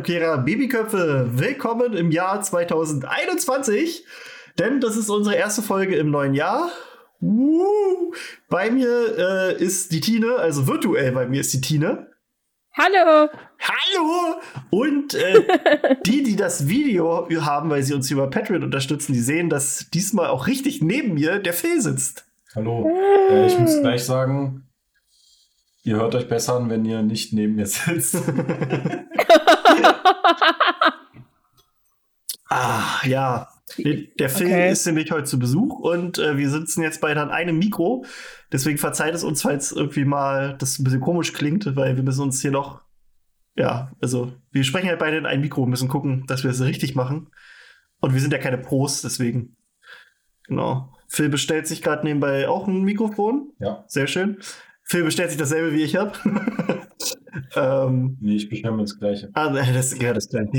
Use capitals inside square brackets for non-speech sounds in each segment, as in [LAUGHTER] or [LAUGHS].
Zeitumkehrer, Babyköpfe, willkommen im Jahr 2021, denn das ist unsere erste Folge im neuen Jahr. Uh, bei mir äh, ist die Tine, also virtuell bei mir ist die Tine. Hallo! Hallo! Und äh, [LAUGHS] die, die das Video haben, weil sie uns über Patreon unterstützen, die sehen, dass diesmal auch richtig neben mir der Phil sitzt. Hallo. Äh, ich muss gleich sagen, ihr hört euch besser an, wenn ihr nicht neben mir sitzt. [LAUGHS] [LAUGHS] [LAUGHS] ah, ja. Der Phil okay. ist nämlich heute zu Besuch und äh, wir sitzen jetzt beide an einem Mikro. Deswegen verzeiht es uns, falls irgendwie mal das ein bisschen komisch klingt, weil wir müssen uns hier noch, ja, also wir sprechen halt beide in ein Mikro, müssen gucken, dass wir es das richtig machen. Und wir sind ja keine Pros, deswegen. Genau. Phil bestellt sich gerade nebenbei auch ein Mikrofon. Ja. Sehr schön. Phil bestellt sich dasselbe wie ich habe. [LAUGHS] ähm, nee, ich bestelle mir das Gleiche. Ah, das ist ja das Gleiche. [LAUGHS]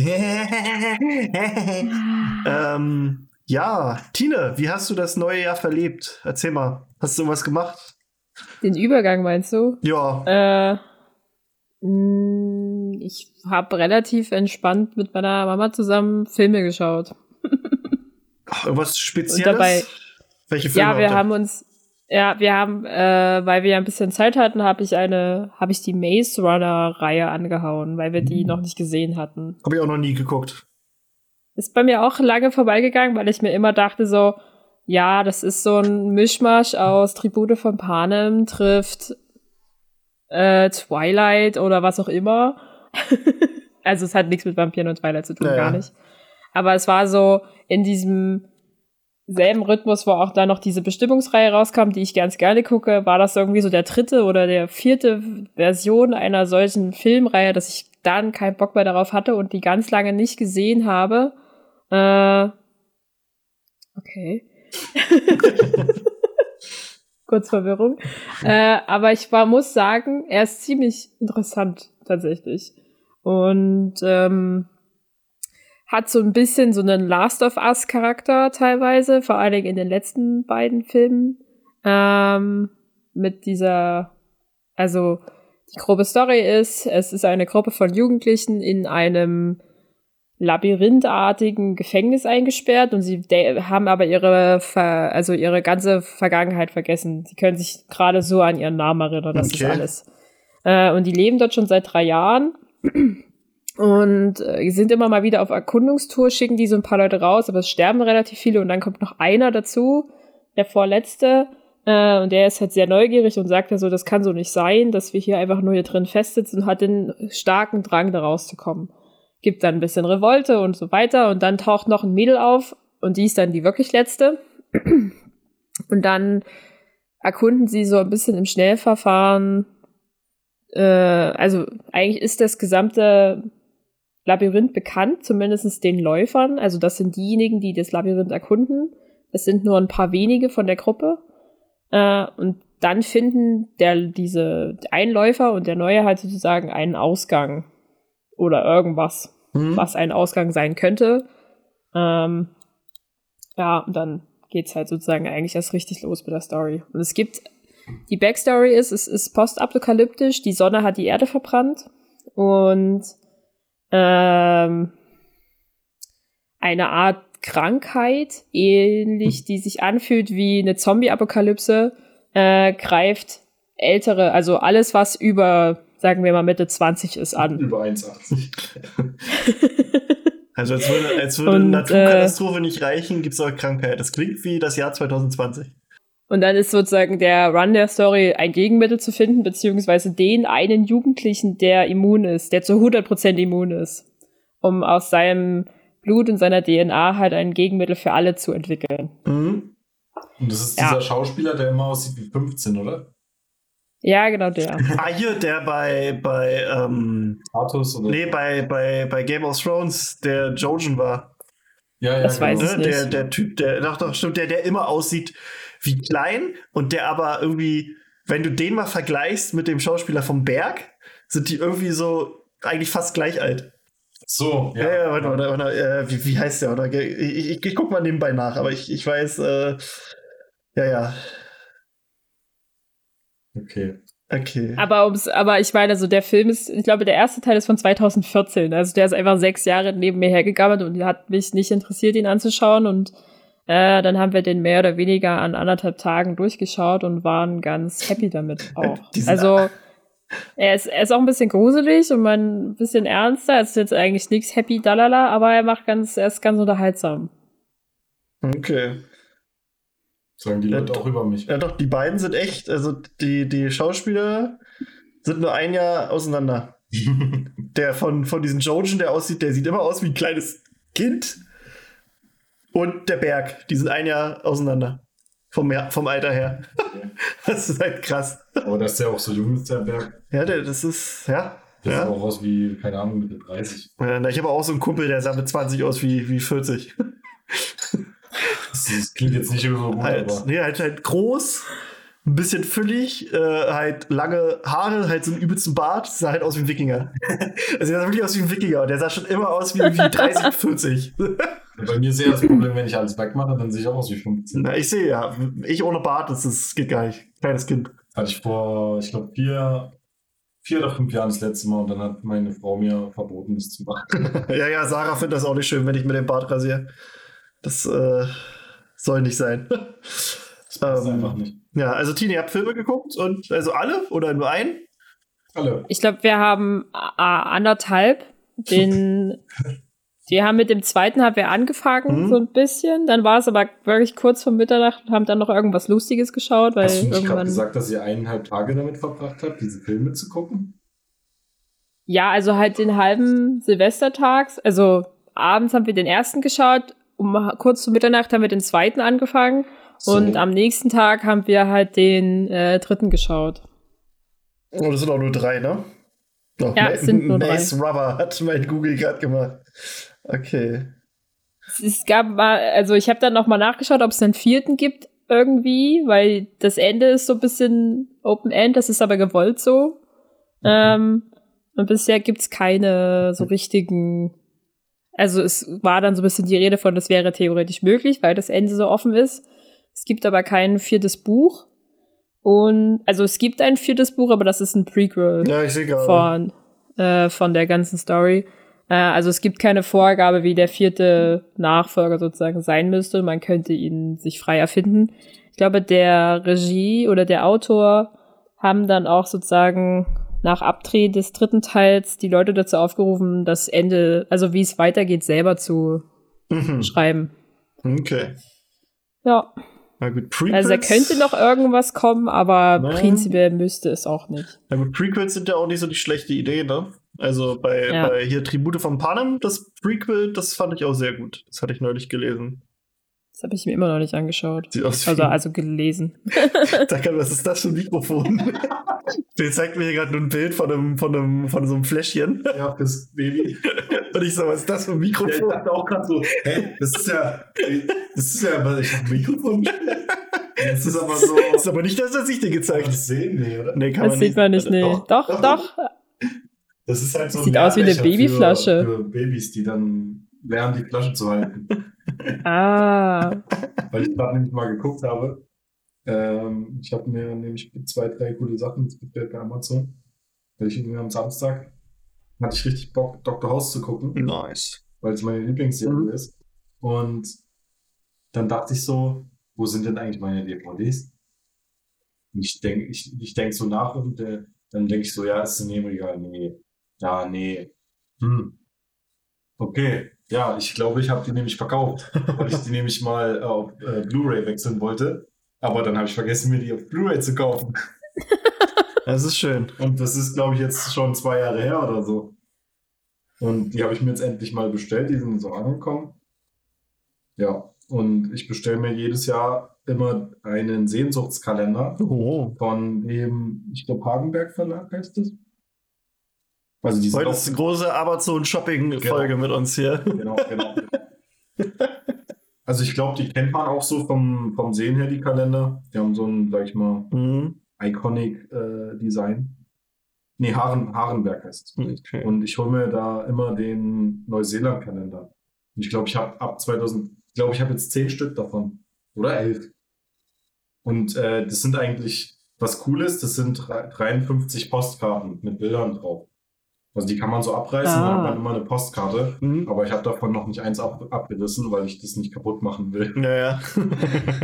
ähm, ja, Tine, wie hast du das neue Jahr verlebt? Erzähl mal. Hast du irgendwas gemacht? Den Übergang meinst du? Ja. Äh, mm, ich habe relativ entspannt mit meiner Mama zusammen Filme geschaut. [LAUGHS] Ach, irgendwas Spezielles? Und dabei, Welche Filme? Ja, wir haben uns ja, wir haben, äh, weil wir ja ein bisschen Zeit hatten, habe ich eine, habe ich die Maze Runner Reihe angehauen, weil wir die mhm. noch nicht gesehen hatten. Habe ich auch noch nie geguckt. Ist bei mir auch lange vorbeigegangen, weil ich mir immer dachte so, ja, das ist so ein Mischmasch aus Tribute von Panem trifft äh, Twilight oder was auch immer. [LAUGHS] also es hat nichts mit Vampiren und Twilight zu tun, naja. gar nicht. Aber es war so in diesem selben Rhythmus, wo auch da noch diese Bestimmungsreihe rauskam, die ich ganz gerne gucke, war das irgendwie so der dritte oder der vierte Version einer solchen Filmreihe, dass ich dann keinen Bock mehr darauf hatte und die ganz lange nicht gesehen habe. Äh, okay. [LAUGHS] Kurz Verwirrung. Äh, aber ich war, muss sagen, er ist ziemlich interessant tatsächlich. Und ähm, hat so ein bisschen so einen Last of Us Charakter teilweise, vor allen Dingen in den letzten beiden Filmen. Ähm, mit dieser, also die grobe Story ist, es ist eine Gruppe von Jugendlichen in einem labyrinthartigen Gefängnis eingesperrt und sie haben aber ihre, Ver also ihre ganze Vergangenheit vergessen. Sie können sich gerade so an ihren Namen erinnern, das okay. ist alles. Äh, und die leben dort schon seit drei Jahren und äh, sind immer mal wieder auf Erkundungstour, schicken die so ein paar Leute raus, aber es sterben relativ viele und dann kommt noch einer dazu, der vorletzte, äh, und der ist halt sehr neugierig und sagt ja so, das kann so nicht sein, dass wir hier einfach nur hier drin festsitzen und hat den starken Drang, da rauszukommen. Gibt dann ein bisschen Revolte und so weiter und dann taucht noch ein Mädel auf und die ist dann die wirklich letzte. Und dann erkunden sie so ein bisschen im Schnellverfahren äh, also eigentlich ist das gesamte Labyrinth bekannt, zumindest den Läufern. Also das sind diejenigen, die das Labyrinth erkunden. Es sind nur ein paar wenige von der Gruppe. Äh, und dann finden der, diese Einläufer und der Neue halt sozusagen einen Ausgang oder irgendwas, mhm. was ein Ausgang sein könnte. Ähm, ja, und dann geht's halt sozusagen eigentlich erst richtig los mit der Story. Und es gibt, die Backstory ist, es ist postapokalyptisch, die Sonne hat die Erde verbrannt und ähm, eine Art Krankheit, ähnlich, die sich anfühlt wie eine Zombie-Apokalypse, äh, greift ältere, also alles, was über, sagen wir mal, Mitte 20 ist an. Über 1,80. [LAUGHS] also als würde, als würde Und, Naturkatastrophe äh, nicht reichen, gibt es auch Krankheit. Das klingt wie das Jahr 2020. Und dann ist sozusagen der Run der Story ein Gegenmittel zu finden, beziehungsweise den einen Jugendlichen, der immun ist, der zu 100% immun ist, um aus seinem Blut und seiner DNA halt ein Gegenmittel für alle zu entwickeln. Mhm. Und das ist dieser Schauspieler, der immer aussieht wie 15, oder? Ja, genau der. ah, hier, der bei, bei, ähm, Artus oder? Nee, bei, bei, bei Game of Thrones, der Jojen war. Ja, ja, das genau. weiß ich nicht. Der, der Typ, der, doch, doch, stimmt, der, der immer aussieht wie klein und der aber irgendwie, wenn du den mal vergleichst mit dem Schauspieler vom Berg, sind die irgendwie so eigentlich fast gleich alt. So, ja. Ja, ja, warte, warte, warte, äh, wie, wie heißt der? Oder? Ich, ich, ich guck mal nebenbei nach, aber ich, ich weiß, äh, ja, ja. Okay. Okay. Aber, ums, aber ich meine, also der Film ist, ich glaube, der erste Teil ist von 2014. Also der ist einfach sechs Jahre neben mir hergegammelt und hat mich nicht interessiert, ihn anzuschauen. Und äh, dann haben wir den mehr oder weniger an anderthalb Tagen durchgeschaut und waren ganz happy damit [LAUGHS] auch. also er ist, er ist auch ein bisschen gruselig und man ein bisschen ernster. Es ist jetzt eigentlich nichts happy dalala, aber er macht ganz, er ist ganz unterhaltsam. Okay. Sagen die Leute ja, auch über mich. Ja, doch, die beiden sind echt, also die, die Schauspieler sind nur ein Jahr auseinander. [LAUGHS] der von, von diesen Jojen, der aussieht, der sieht immer aus wie ein kleines Kind. Und der Berg, die sind ein Jahr auseinander. Vom, vom Alter her. [LAUGHS] das ist halt krass. Aber dass der auch so jung ist, der Berg. Ja, der, das ist, ja. Der ja. sieht auch aus wie, keine Ahnung, Mitte 30. Ja, ich habe auch so einen Kumpel, der sah mit 20 aus wie, wie 40. Das klingt jetzt nicht so gut, halt, aber. Nee, halt, halt groß, ein bisschen füllig, äh, halt lange Haare, halt so einen übelsten Bart, sah halt aus wie ein Wikinger. [LAUGHS] also der sah wirklich aus wie ein Wikinger. Der sah schon immer aus wie, wie 30, 40. Bei mir sehe ich das Problem, wenn ich alles wegmache, dann sehe ich auch aus wie 15. Na, ich sehe ja. Ich ohne Bart, das, das geht gar nicht. Kleines Kind. Hatte ich vor, ich glaube, vier, vier oder fünf Jahren das letzte Mal und dann hat meine Frau mir verboten, das zu machen. [LAUGHS] ja, ja, Sarah findet das auch nicht schön, wenn ich mir den Bart rasiere. Das, äh, soll nicht sein. Das passt ähm, einfach nicht. Ja, also Tini, ihr habt Filme geguckt und also alle oder nur einen? Alle. Ich glaube, wir haben äh, anderthalb. Den, [LAUGHS] wir haben mit dem zweiten haben wir angefangen, mhm. so ein bisschen. Dann war es aber wirklich kurz vor Mitternacht und haben dann noch irgendwas Lustiges geschaut, weil Hast du nicht irgendwann. gesagt, dass ihr eineinhalb Tage damit verbracht habt, diese Filme zu gucken? Ja, also halt den halben Silvestertags. Also abends haben wir den ersten geschaut, um kurz zu Mitternacht haben wir den zweiten angefangen so. und am nächsten Tag haben wir halt den äh, dritten geschaut. Oh, das sind auch nur drei, ne? Oh, ja, es sind nur Mace drei. Rubber hat mein Google gerade gemacht. Okay. Es gab mal, also ich habe dann noch mal nachgeschaut, ob es einen vierten gibt irgendwie, weil das Ende ist so ein bisschen Open End, das ist aber gewollt so. Mhm. Ähm, und bisher gibt's keine so richtigen also es war dann so ein bisschen die Rede von, das wäre theoretisch möglich, weil das Ende so offen ist. Es gibt aber kein viertes Buch. Und also es gibt ein viertes Buch, aber das ist ein Prequel ja, ich von, äh, von der ganzen Story. Äh, also es gibt keine Vorgabe, wie der vierte Nachfolger sozusagen sein müsste. Man könnte ihn sich frei erfinden. Ich glaube, der Regie oder der Autor haben dann auch sozusagen nach Abdreh des dritten Teils die Leute dazu aufgerufen, das Ende, also wie es weitergeht, selber zu mhm. schreiben. Okay. Ja. Na gut, Prequels. Also da könnte noch irgendwas kommen, aber Nein. prinzipiell müsste es auch nicht. Na gut, Prequels sind ja auch nicht so die schlechte Idee, ne? Also bei, ja. bei hier Tribute von Panem, das Prequel, das fand ich auch sehr gut. Das hatte ich neulich gelesen. Das habe ich mir immer noch nicht angeschaut. also, also gelesen. [LAUGHS] Danke, was ist das für ein Mikrofon? [LAUGHS] Der zeigt mir hier gerade nur ein Bild von einem, von einem, von so einem Fläschchen. Ja, das Baby. [LAUGHS] Und ich so, was ist das für ein Mikrofon? Ja, ich dachte auch gerade so, hä, das ist ja, das ist ja, was ich ein Mikrofon Das ist aber so. Das ist aber nicht das, was ich dir gezeigt habe. Das sehen, nee, oder? Nee, kann das man sieht nicht. man nicht, nee. Doch, doch. doch. doch. Das ist halt so. Das sieht aus wie eine Babyflasche. Für, für Babys, die dann lernen, die Flasche zu halten. Ah. Weil ich gerade nämlich mal geguckt habe. Ähm, ich habe mir nämlich zwei, drei coole Sachen bestellt bei Amazon. Weil ich irgendwie am Samstag hatte ich richtig Bock, Dr. House zu gucken. Nice. Weil es meine Lieblingsserie mhm. ist. Und dann dachte ich so, wo sind denn eigentlich meine DVDs? Und ich denke ich, ich denk so nach und äh, dann denke ich so, ja, ist in dem Regal. Nee. Ja, nee. Hm. Okay, ja, ich glaube, ich habe die nämlich verkauft, weil ich die nämlich mal auf äh, Blu-ray wechseln wollte. Aber dann habe ich vergessen, mir die auf Blu-ray zu kaufen. [LAUGHS] Das ist schön. Und das ist, glaube ich, jetzt schon zwei Jahre her oder so. Und die habe ich mir jetzt endlich mal bestellt, die sind so angekommen. Ja, und ich bestelle mir jedes Jahr immer einen Sehnsuchtskalender oh. von dem, ich glaube, Hagenberg Verlag heißt es. Also Heute ist eine große Amazon-Shopping-Folge genau. mit uns hier. Genau, genau. also ich glaube, die kennt man auch so vom, vom Sehen her, die Kalender. Die haben so ein, sag ich mal, mhm. iconic äh, Design. Nee, Haaren, Haarenberg heißt es. Okay. Und ich hole mir da immer den Neuseeland-Kalender. Und ich glaube, ich habe ab 2000, ich glaube, ich habe jetzt zehn Stück davon. Oder elf. Und äh, das sind eigentlich, was cool ist, das sind 53 Postkarten mit Bildern drauf. Also die kann man so abreißen, ah. dann hat man immer eine Postkarte. Mhm. Aber ich habe davon noch nicht eins ab abgerissen, weil ich das nicht kaputt machen will. Naja.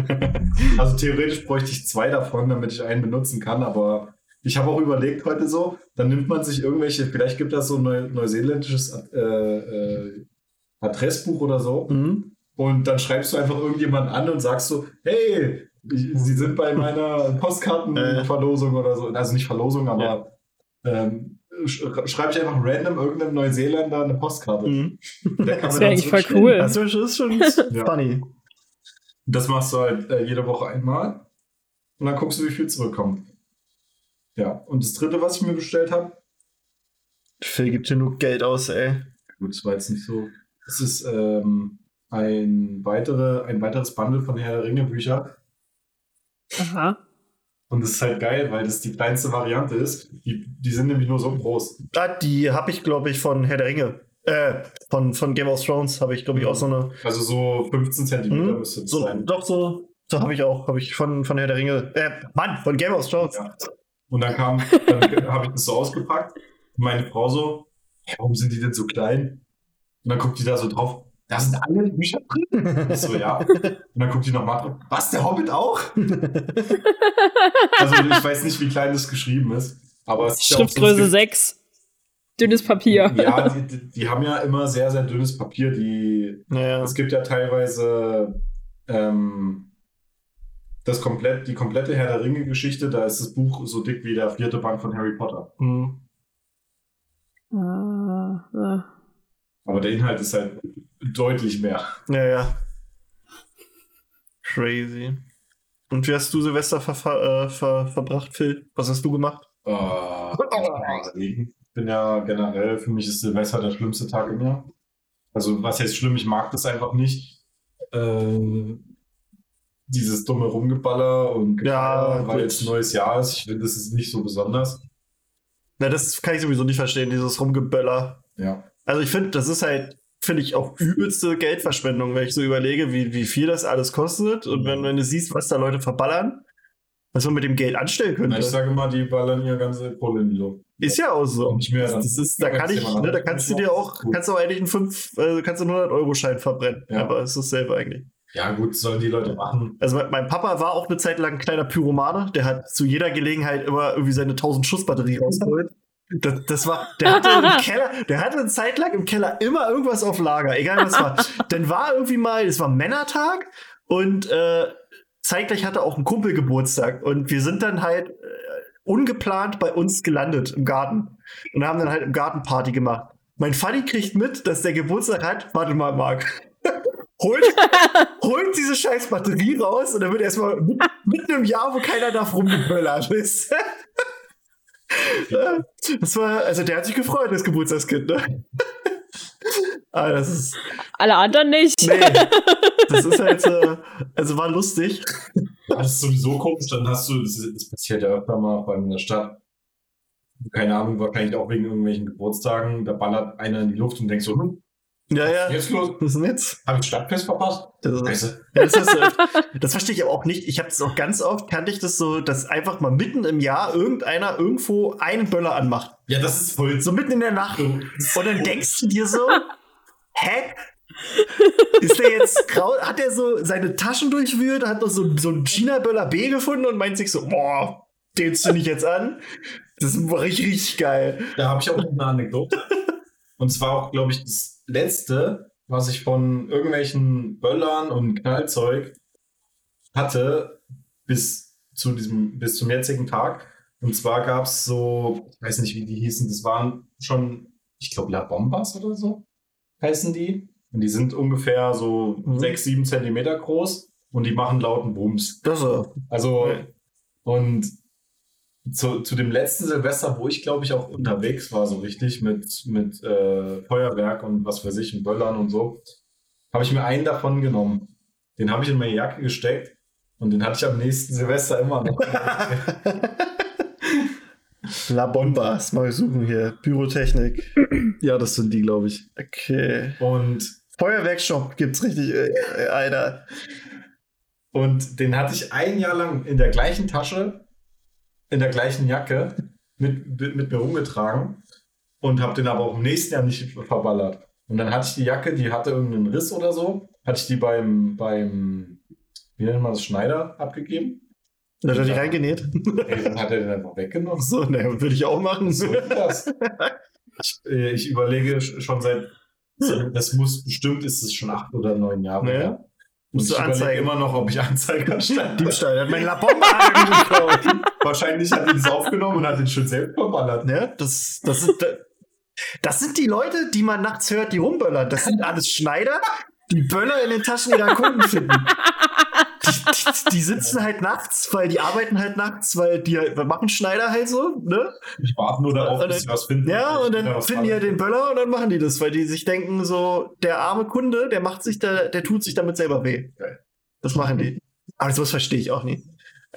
[LAUGHS] also theoretisch bräuchte ich zwei davon, damit ich einen benutzen kann. Aber ich habe auch überlegt heute so, dann nimmt man sich irgendwelche, vielleicht gibt das so ein neu neuseeländisches äh, äh, Adressbuch oder so. Mhm. Und dann schreibst du einfach irgendjemanden an und sagst so, hey, Sie sind bei meiner [LAUGHS] Postkartenverlosung oder so. Also nicht Verlosung, aber ja. ähm, schreibe ich einfach random irgendeinem Neuseeländer eine Postkarte. Mhm. das wäre eigentlich voll cool. Das ist schon [LAUGHS] ja. funny. Das machst du halt äh, jede Woche einmal und dann guckst du, wie viel zurückkommt. Ja, und das dritte, was ich mir bestellt habe. Phil gibt nur Geld aus, ey. Gut, das war jetzt nicht so. Es ist ähm, ein, weitere, ein weiteres Bundle von Herr der Ringe Bücher. Aha. Und das ist halt geil, weil das die kleinste Variante ist. Die, die sind nämlich nur so groß. Die habe ich, glaube ich, von Herr der Ringe. Äh, von, von Game of Thrones habe ich, glaube ich, auch so eine. Also so 15 Zentimeter mhm. müsste das so, sein. Doch, so, so habe ich auch. Habe ich von, von Herr der Ringe. Äh, Mann, von Game of Thrones. Ja. Und dann kam, dann habe ich das so ausgepackt. Und meine Frau so, warum sind die denn so klein? Und dann guckt die da so drauf. Da sind alle Bücher drin. [LAUGHS] Ich so, ja. Und dann guckt die nochmal drauf. Was, der Hobbit auch? [LAUGHS] also ich weiß nicht, wie klein das geschrieben ist. Aber es Schriftgröße ja 6. Dünnes Papier. Ja, die, die, die, haben ja immer sehr, sehr dünnes Papier. Die, ja. Es gibt ja teilweise ähm, das komplett, die komplette Herr der Ringe-Geschichte, da ist das Buch so dick wie der vierte Band von Harry Potter. Mhm. Ah, ah. Aber der Inhalt ist halt deutlich mehr. Ja, ja. Crazy. Und wie hast du Silvester ver ver ver verbracht, Phil? Was hast du gemacht? Uh, ich bin ja generell, für mich ist Silvester der schlimmste Tag im Jahr. Also, was heißt schlimm? Ich mag das einfach nicht. Äh, dieses dumme Rumgeballer und ja, weil es neues Jahr ist. Ich finde, das ist nicht so besonders. Na, das kann ich sowieso nicht verstehen, dieses Rumgeböller. Ja. Also ich finde, das ist halt, finde ich, auch übelste Geldverschwendung, wenn ich so überlege, wie, wie viel das alles kostet. Und wenn, wenn du siehst, was da Leute verballern, was man mit dem Geld anstellen könnte. Ich sage mal, die ballern ihr ganze Kohle in die Luft. Ist ja auch so. Nicht mehr, das, das ist, da kann ich, ne, da kannst du dir auch, gut. kannst du auch eigentlich einen 5, äh, kannst du einen 100-Euro-Schein verbrennen. Ja. Aber es ist dasselbe eigentlich. Ja, gut, sollen die Leute machen. Also mein Papa war auch eine Zeit lang ein kleiner Pyromane, der hat zu jeder Gelegenheit immer irgendwie seine 1000 Schuss Batterie rausgeholt. Das, das, war, der hatte im [LAUGHS] Keller, der hatte eine Zeit lang im Keller immer irgendwas auf Lager, egal was war. Dann war irgendwie mal, es war Männertag und äh, zeitgleich hatte auch ein Kumpel Geburtstag und wir sind dann halt äh, ungeplant bei uns gelandet im Garten und haben dann halt im Garten Party gemacht. Mein Fanny kriegt mit, dass der Geburtstag hat. Warte mal, Marc. [LAUGHS] holt, holt diese scheiß Batterie raus und dann wird erstmal mitten im Jahr, wo keiner darf, rumgeböllert. [LAUGHS] [LAUGHS] das war, also der hat sich gefreut, das Geburtstagskind, ne? [LAUGHS] Ah, das ist. Alle anderen nicht. Nee. [LAUGHS] Das ist halt, äh, also war lustig. Das ist sowieso komisch, dann hast du, das, das passiert ja öfter mal vor allem in der Stadt. Keine Ahnung, wahrscheinlich auch wegen irgendwelchen Geburtstagen, da ballert einer in die Luft und denkst so, hm, ja, ja. Jetzt los. Was ist denn jetzt? Habe ich Stadtfest verpasst? Das, ist, das, ist, [LAUGHS] das verstehe ich aber auch nicht. Ich habe es auch ganz oft, kannte ich das so, dass einfach mal mitten im Jahr irgendeiner irgendwo einen Böller anmacht. Ja, das ist voll. So mitten in der Nacht. Und dann denkst du dir so, [LAUGHS] hä? Ist der jetzt grau? Hat er so seine Taschen durchwühlt, hat noch so, so einen China-Böller B gefunden und meint sich so, boah, den zünd ich jetzt an. Das ist richtig, richtig geil. Da habe ich auch noch eine Anekdote. [LAUGHS] Und zwar auch, glaube ich, das letzte, was ich von irgendwelchen Böllern und Knallzeug hatte, bis zu diesem, bis zum jetzigen Tag. Und zwar gab es so, ich weiß nicht, wie die hießen, das waren schon, ich glaube, La Bombas oder so heißen die. Und die sind ungefähr so mhm. 6, 7 Zentimeter groß und die machen lauten Bums. Das ist Also, und zu, zu dem letzten Silvester, wo ich glaube ich auch unterwegs war, so richtig mit, mit äh, Feuerwerk und was weiß ich, und Böllern und so, habe ich mir einen davon genommen. Den habe ich in meine Jacke gesteckt und den hatte ich am nächsten Silvester immer noch. [LAUGHS] La Bombas, mal suchen hier. Pyrotechnik. [CLEARS THROAT] Ja, das sind die, glaube ich. Okay. Und Feuerwerkshop gibt's richtig, äh, Alter. Und den hatte ich ein Jahr lang in der gleichen Tasche, in der gleichen Jacke mit, mit mir rumgetragen und habe den aber auch im nächsten Jahr nicht verballert. Und dann hatte ich die Jacke, die hatte irgendeinen Riss oder so, hatte ich die beim, beim wie nennt man das, Schneider abgegeben. Hat er die reingenäht? [LAUGHS] Ey, dann hat er den einfach weggenommen. So, ne, würde ich auch machen. So das. Ich, äh, ich überlege schon seit, das muss bestimmt, ist es schon acht oder neun Jahre Nee. her. Musst ich du anzeigen. immer noch, ob ich Anzeige [LAUGHS] erstelle. Diebstahl, der hat meine La Bomba. [LAUGHS] Wahrscheinlich hat er das aufgenommen und hat den schon selbst verballert. Ne? Das, das, sind, das sind die Leute, die man nachts hört, die rumböllern. Das sind alles Schneider, die Böller in den Taschen ihrer Kunden finden. Die, die, sitzen halt nachts, weil die arbeiten halt nachts, weil die halt, machen Schneider halt so, ne? Ich warte nur darauf, bis sie was finden. Ja, und dann finden die ja falsch. den Böller und dann machen die das, weil die sich denken, so, der arme Kunde, der macht sich da, der tut sich damit selber weh. Das machen die. Aber sowas verstehe ich auch nicht.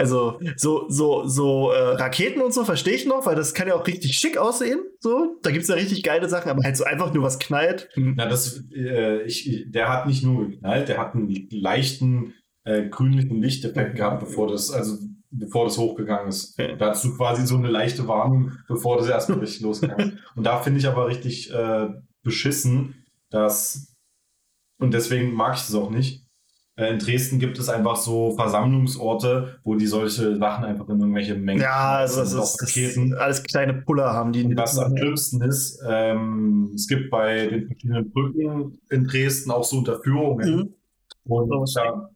Also, so, so, so äh, Raketen und so verstehe ich noch, weil das kann ja auch richtig schick aussehen. So, da gibt es ja richtig geile Sachen, aber halt so einfach nur was knallt. Na, das, äh, ich, der hat nicht nur geknallt, der hat einen leichten äh, grünlichen Lichteffekt gehabt, bevor das, also bevor das hochgegangen ist. Okay. Da hast du quasi so eine leichte Warnung, bevor das erstmal richtig [LAUGHS] losgegangen ist. Und da finde ich aber richtig äh, beschissen, dass, und deswegen mag ich das auch nicht. Äh, in Dresden gibt es einfach so Versammlungsorte, wo die solche Sachen einfach in irgendwelche Mengen. Ja, also das ist, das Raketen. ist alles kleine Puller haben die. Und was am schlimmsten ist, ähm, es gibt bei den verschiedenen Brücken in Dresden auch so Unterführungen. Mhm. Und da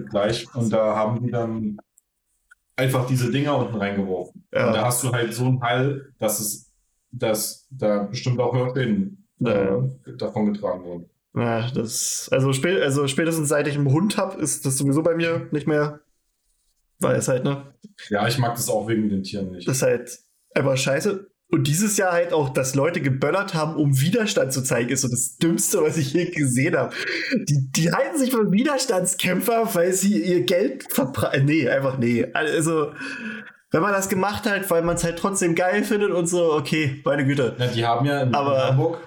gleich, und da haben die dann einfach diese Dinger unten reingeworfen. Ja. Und da hast du halt so einen Hall, dass es, dass da bestimmt auch Hörschäden äh, davon getragen wurden. Ja, das, also, spä also spätestens seit ich einen Hund habe, ist das sowieso bei mir nicht mehr. Weil es halt, ne? Ja, ich mag das auch wegen den Tieren nicht. Das ist halt einfach scheiße. Und dieses Jahr halt auch, dass Leute geböllert haben, um Widerstand zu zeigen, ist so das Dümmste, was ich je gesehen habe. Die, die halten sich für Widerstandskämpfer, weil sie ihr Geld verbreiten. Nee, einfach nee. Also, wenn man das gemacht hat, weil man es halt trotzdem geil findet und so, okay, meine Güte. Ja, die haben ja in Aber- Hamburg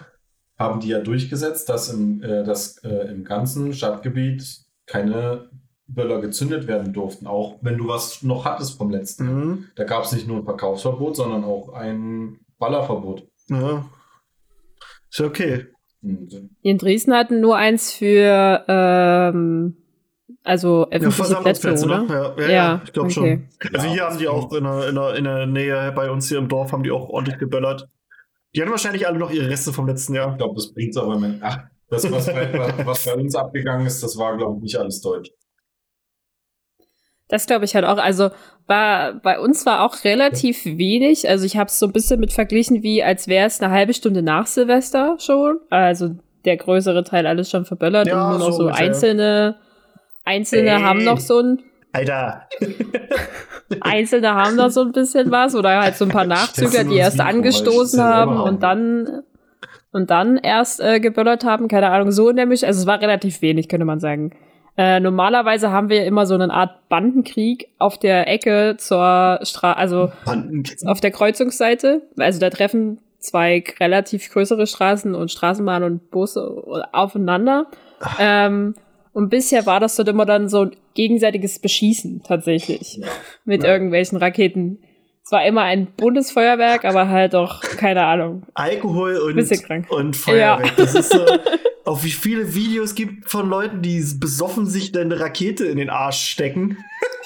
haben die ja durchgesetzt, dass im, äh, dass, äh, im ganzen Stadtgebiet keine Böller gezündet werden durften, auch wenn du was noch hattest vom letzten. Mhm. Da gab es nicht nur ein Verkaufsverbot, sondern auch ein Ballerverbot. Ja. Ist ja okay. Die in Dresden hatten nur eins für, ähm, also Ja, öffentliche Plätze, Versammlungsplätze, oder? ne? Ja, ja, Ja, ja ich glaube okay. schon. Also hier haben die auch in der, in, der, in der Nähe bei uns hier im Dorf haben die auch ordentlich geböllert. Die hatten wahrscheinlich alle noch ihre Reste vom letzten Jahr. Ich glaube, das bringt es aber. Mit. Ach, das, was bei, was bei uns abgegangen ist, das war, glaube ich, nicht alles deutsch. Das glaube ich halt auch. Also war, bei uns war auch relativ wenig. Also ich habe es so ein bisschen mit verglichen, wie als wäre es eine halbe Stunde nach Silvester schon. Also der größere Teil alles schon verböllert Ja, und nur noch so so, einzelne, einzelne Ey. haben noch so ein, Alter. [LAUGHS] [LAUGHS] einzelne haben noch so ein bisschen was oder halt so ein paar [LAUGHS] Nachzügler, nur die erst angestoßen haben und dann und dann erst äh, geböllert haben, keine Ahnung, so nämlich, also es war relativ wenig, könnte man sagen. Äh, normalerweise haben wir immer so eine Art Bandenkrieg auf der Ecke zur Straße, also auf der Kreuzungsseite. Also da treffen zwei relativ größere Straßen und Straßenbahn und Busse aufeinander. Ähm, und bisher war das dort immer dann so ein gegenseitiges Beschießen tatsächlich mit Ja. irgendwelchen Raketen. Es war immer ein Bundesfeuerwerk, aber halt auch, keine Ahnung. Alkohol und, und Feuerwerk. Das ist so, auf wie viele Videos gibt von Leuten, die besoffen sich dann eine Rakete in den Arsch stecken.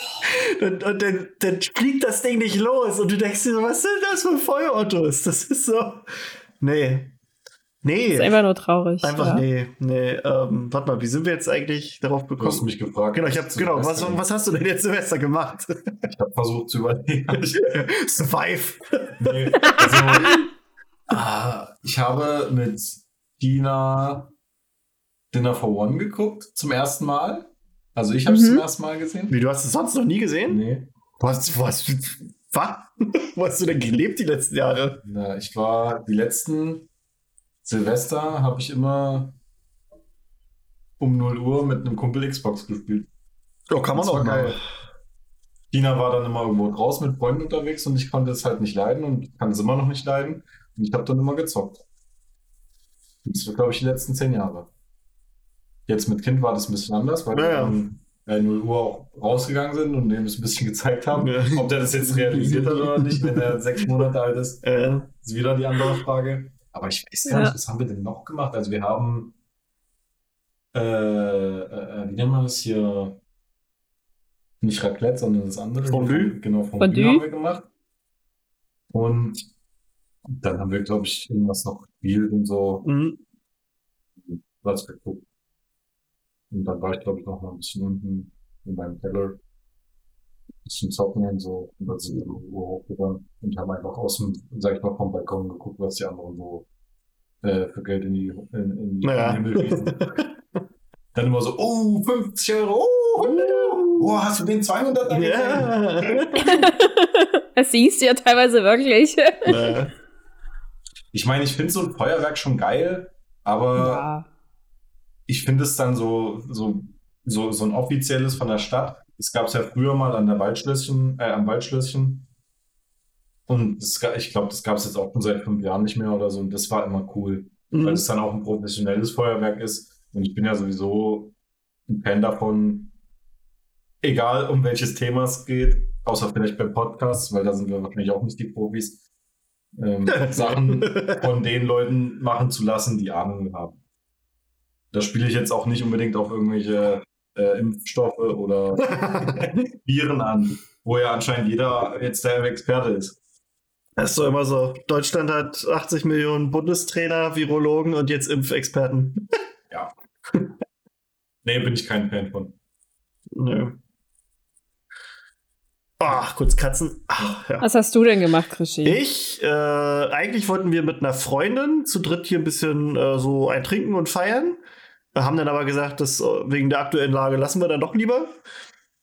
[LAUGHS] und und dann, dann fliegt das Ding nicht los. Und du denkst dir so, was sind das für Feuerautos? Das ist so. Nee. Nee. Das ist einfach nur traurig. Einfach ja. nee, nee. Ähm, warte mal, wie sind wir jetzt eigentlich darauf Du hast mich gefragt. Genau, ich hab, genau, was, was hast du denn jetzt Silvester gemacht? Ich habe versucht zu überlegen. [LAUGHS] Survive. Nee, also, ah, ich habe mit Dina Dinner for One geguckt, zum ersten Mal. Also ich habe es Mhm. zum ersten Mal gesehen. Wie, du hast es sonst noch nie gesehen? Nee. Was, was, [LAUGHS] was? Wo hast du denn gelebt die letzten Jahre? Na, ich war die letzten Silvester habe ich immer um 0 Uhr mit einem Kumpel Xbox gespielt. Ja, kann man auch geil. mal. Tina war dann immer irgendwo draußen mit Freunden unterwegs und ich konnte es halt nicht leiden und kann es immer noch nicht leiden. Und ich habe dann immer gezockt. Das war, glaube ich, die letzten zehn Jahre. Jetzt mit Kind war das ein bisschen anders, weil Ja, wir dann äh, 0 Uhr auch rausgegangen sind und dem es ein bisschen [LAUGHS] gezeigt haben. Ja. Ob der das jetzt realisiert hat oder nicht, wenn er [LAUGHS] sechs Monate alt ist, Äh, ist wieder die andere Frage. Aber ich weiß gar Ja. nicht, was haben wir denn noch gemacht? Also wir haben, äh, äh, äh, wie nennt man das hier? Nicht Raclette, sondern das andere. Fondue? Genau, Fondue, Fondue? haben wir gemacht. Und dann haben wir, glaube ich, irgendwas noch gespielt und so mh. was geguckt. Und dann war ich, glaube ich, noch mal ein bisschen unten in meinem Keller. Ein bisschen zocken und so. Und dann sind wir irgendwo hochgegangen und haben einfach aus dem, sag ich mal, vom Balkon geguckt, was die anderen so äh, für Geld in die, in, in die Ja. in den Himmel schießen. Dann immer so, oh, 50 Euro, oh, 100 Euro. Oh, hast du den 200 da gesehen? ja. [LAUGHS] Das siehst du ja teilweise wirklich. Äh, [LAUGHS] Ich meine, ich finde so ein Feuerwerk schon geil, aber Ja. ich finde es dann so, so, so, so ein offizielles von der Stadt. Es gab es ja früher mal an der Waldschlösschen, äh, am Waldschlösschen. Und das, ich glaube, das gab es jetzt auch schon seit fünf Jahren nicht mehr oder so. Und das war immer cool, weil mh. es dann auch ein professionelles Feuerwerk ist. Und ich bin ja sowieso ein Fan davon, egal um welches Thema es geht, außer vielleicht beim Podcast, weil da sind wir wahrscheinlich auch nicht die Profis, ähm, [LAUGHS] Sachen von den Leuten machen zu lassen, die Ahnung haben. Da spiele ich jetzt auch nicht unbedingt auf irgendwelche äh, Impfstoffe oder [LAUGHS] Viren an, wo ja anscheinend jeder jetzt der Experte ist. Das ist doch immer so. Deutschland hat 80 Millionen Bundestrainer, Virologen und jetzt Impfexperten. [LAUGHS] Nee, bin ich kein Fan von. Nö. Ach, kurz Katzen. Ach, ja. Was hast du denn gemacht, Krischi? Ich, äh, eigentlich wollten wir mit einer Freundin zu dritt hier ein bisschen äh, so ein Trinken und feiern. Haben dann aber gesagt, dass äh, wegen der aktuellen Lage lassen wir dann doch lieber.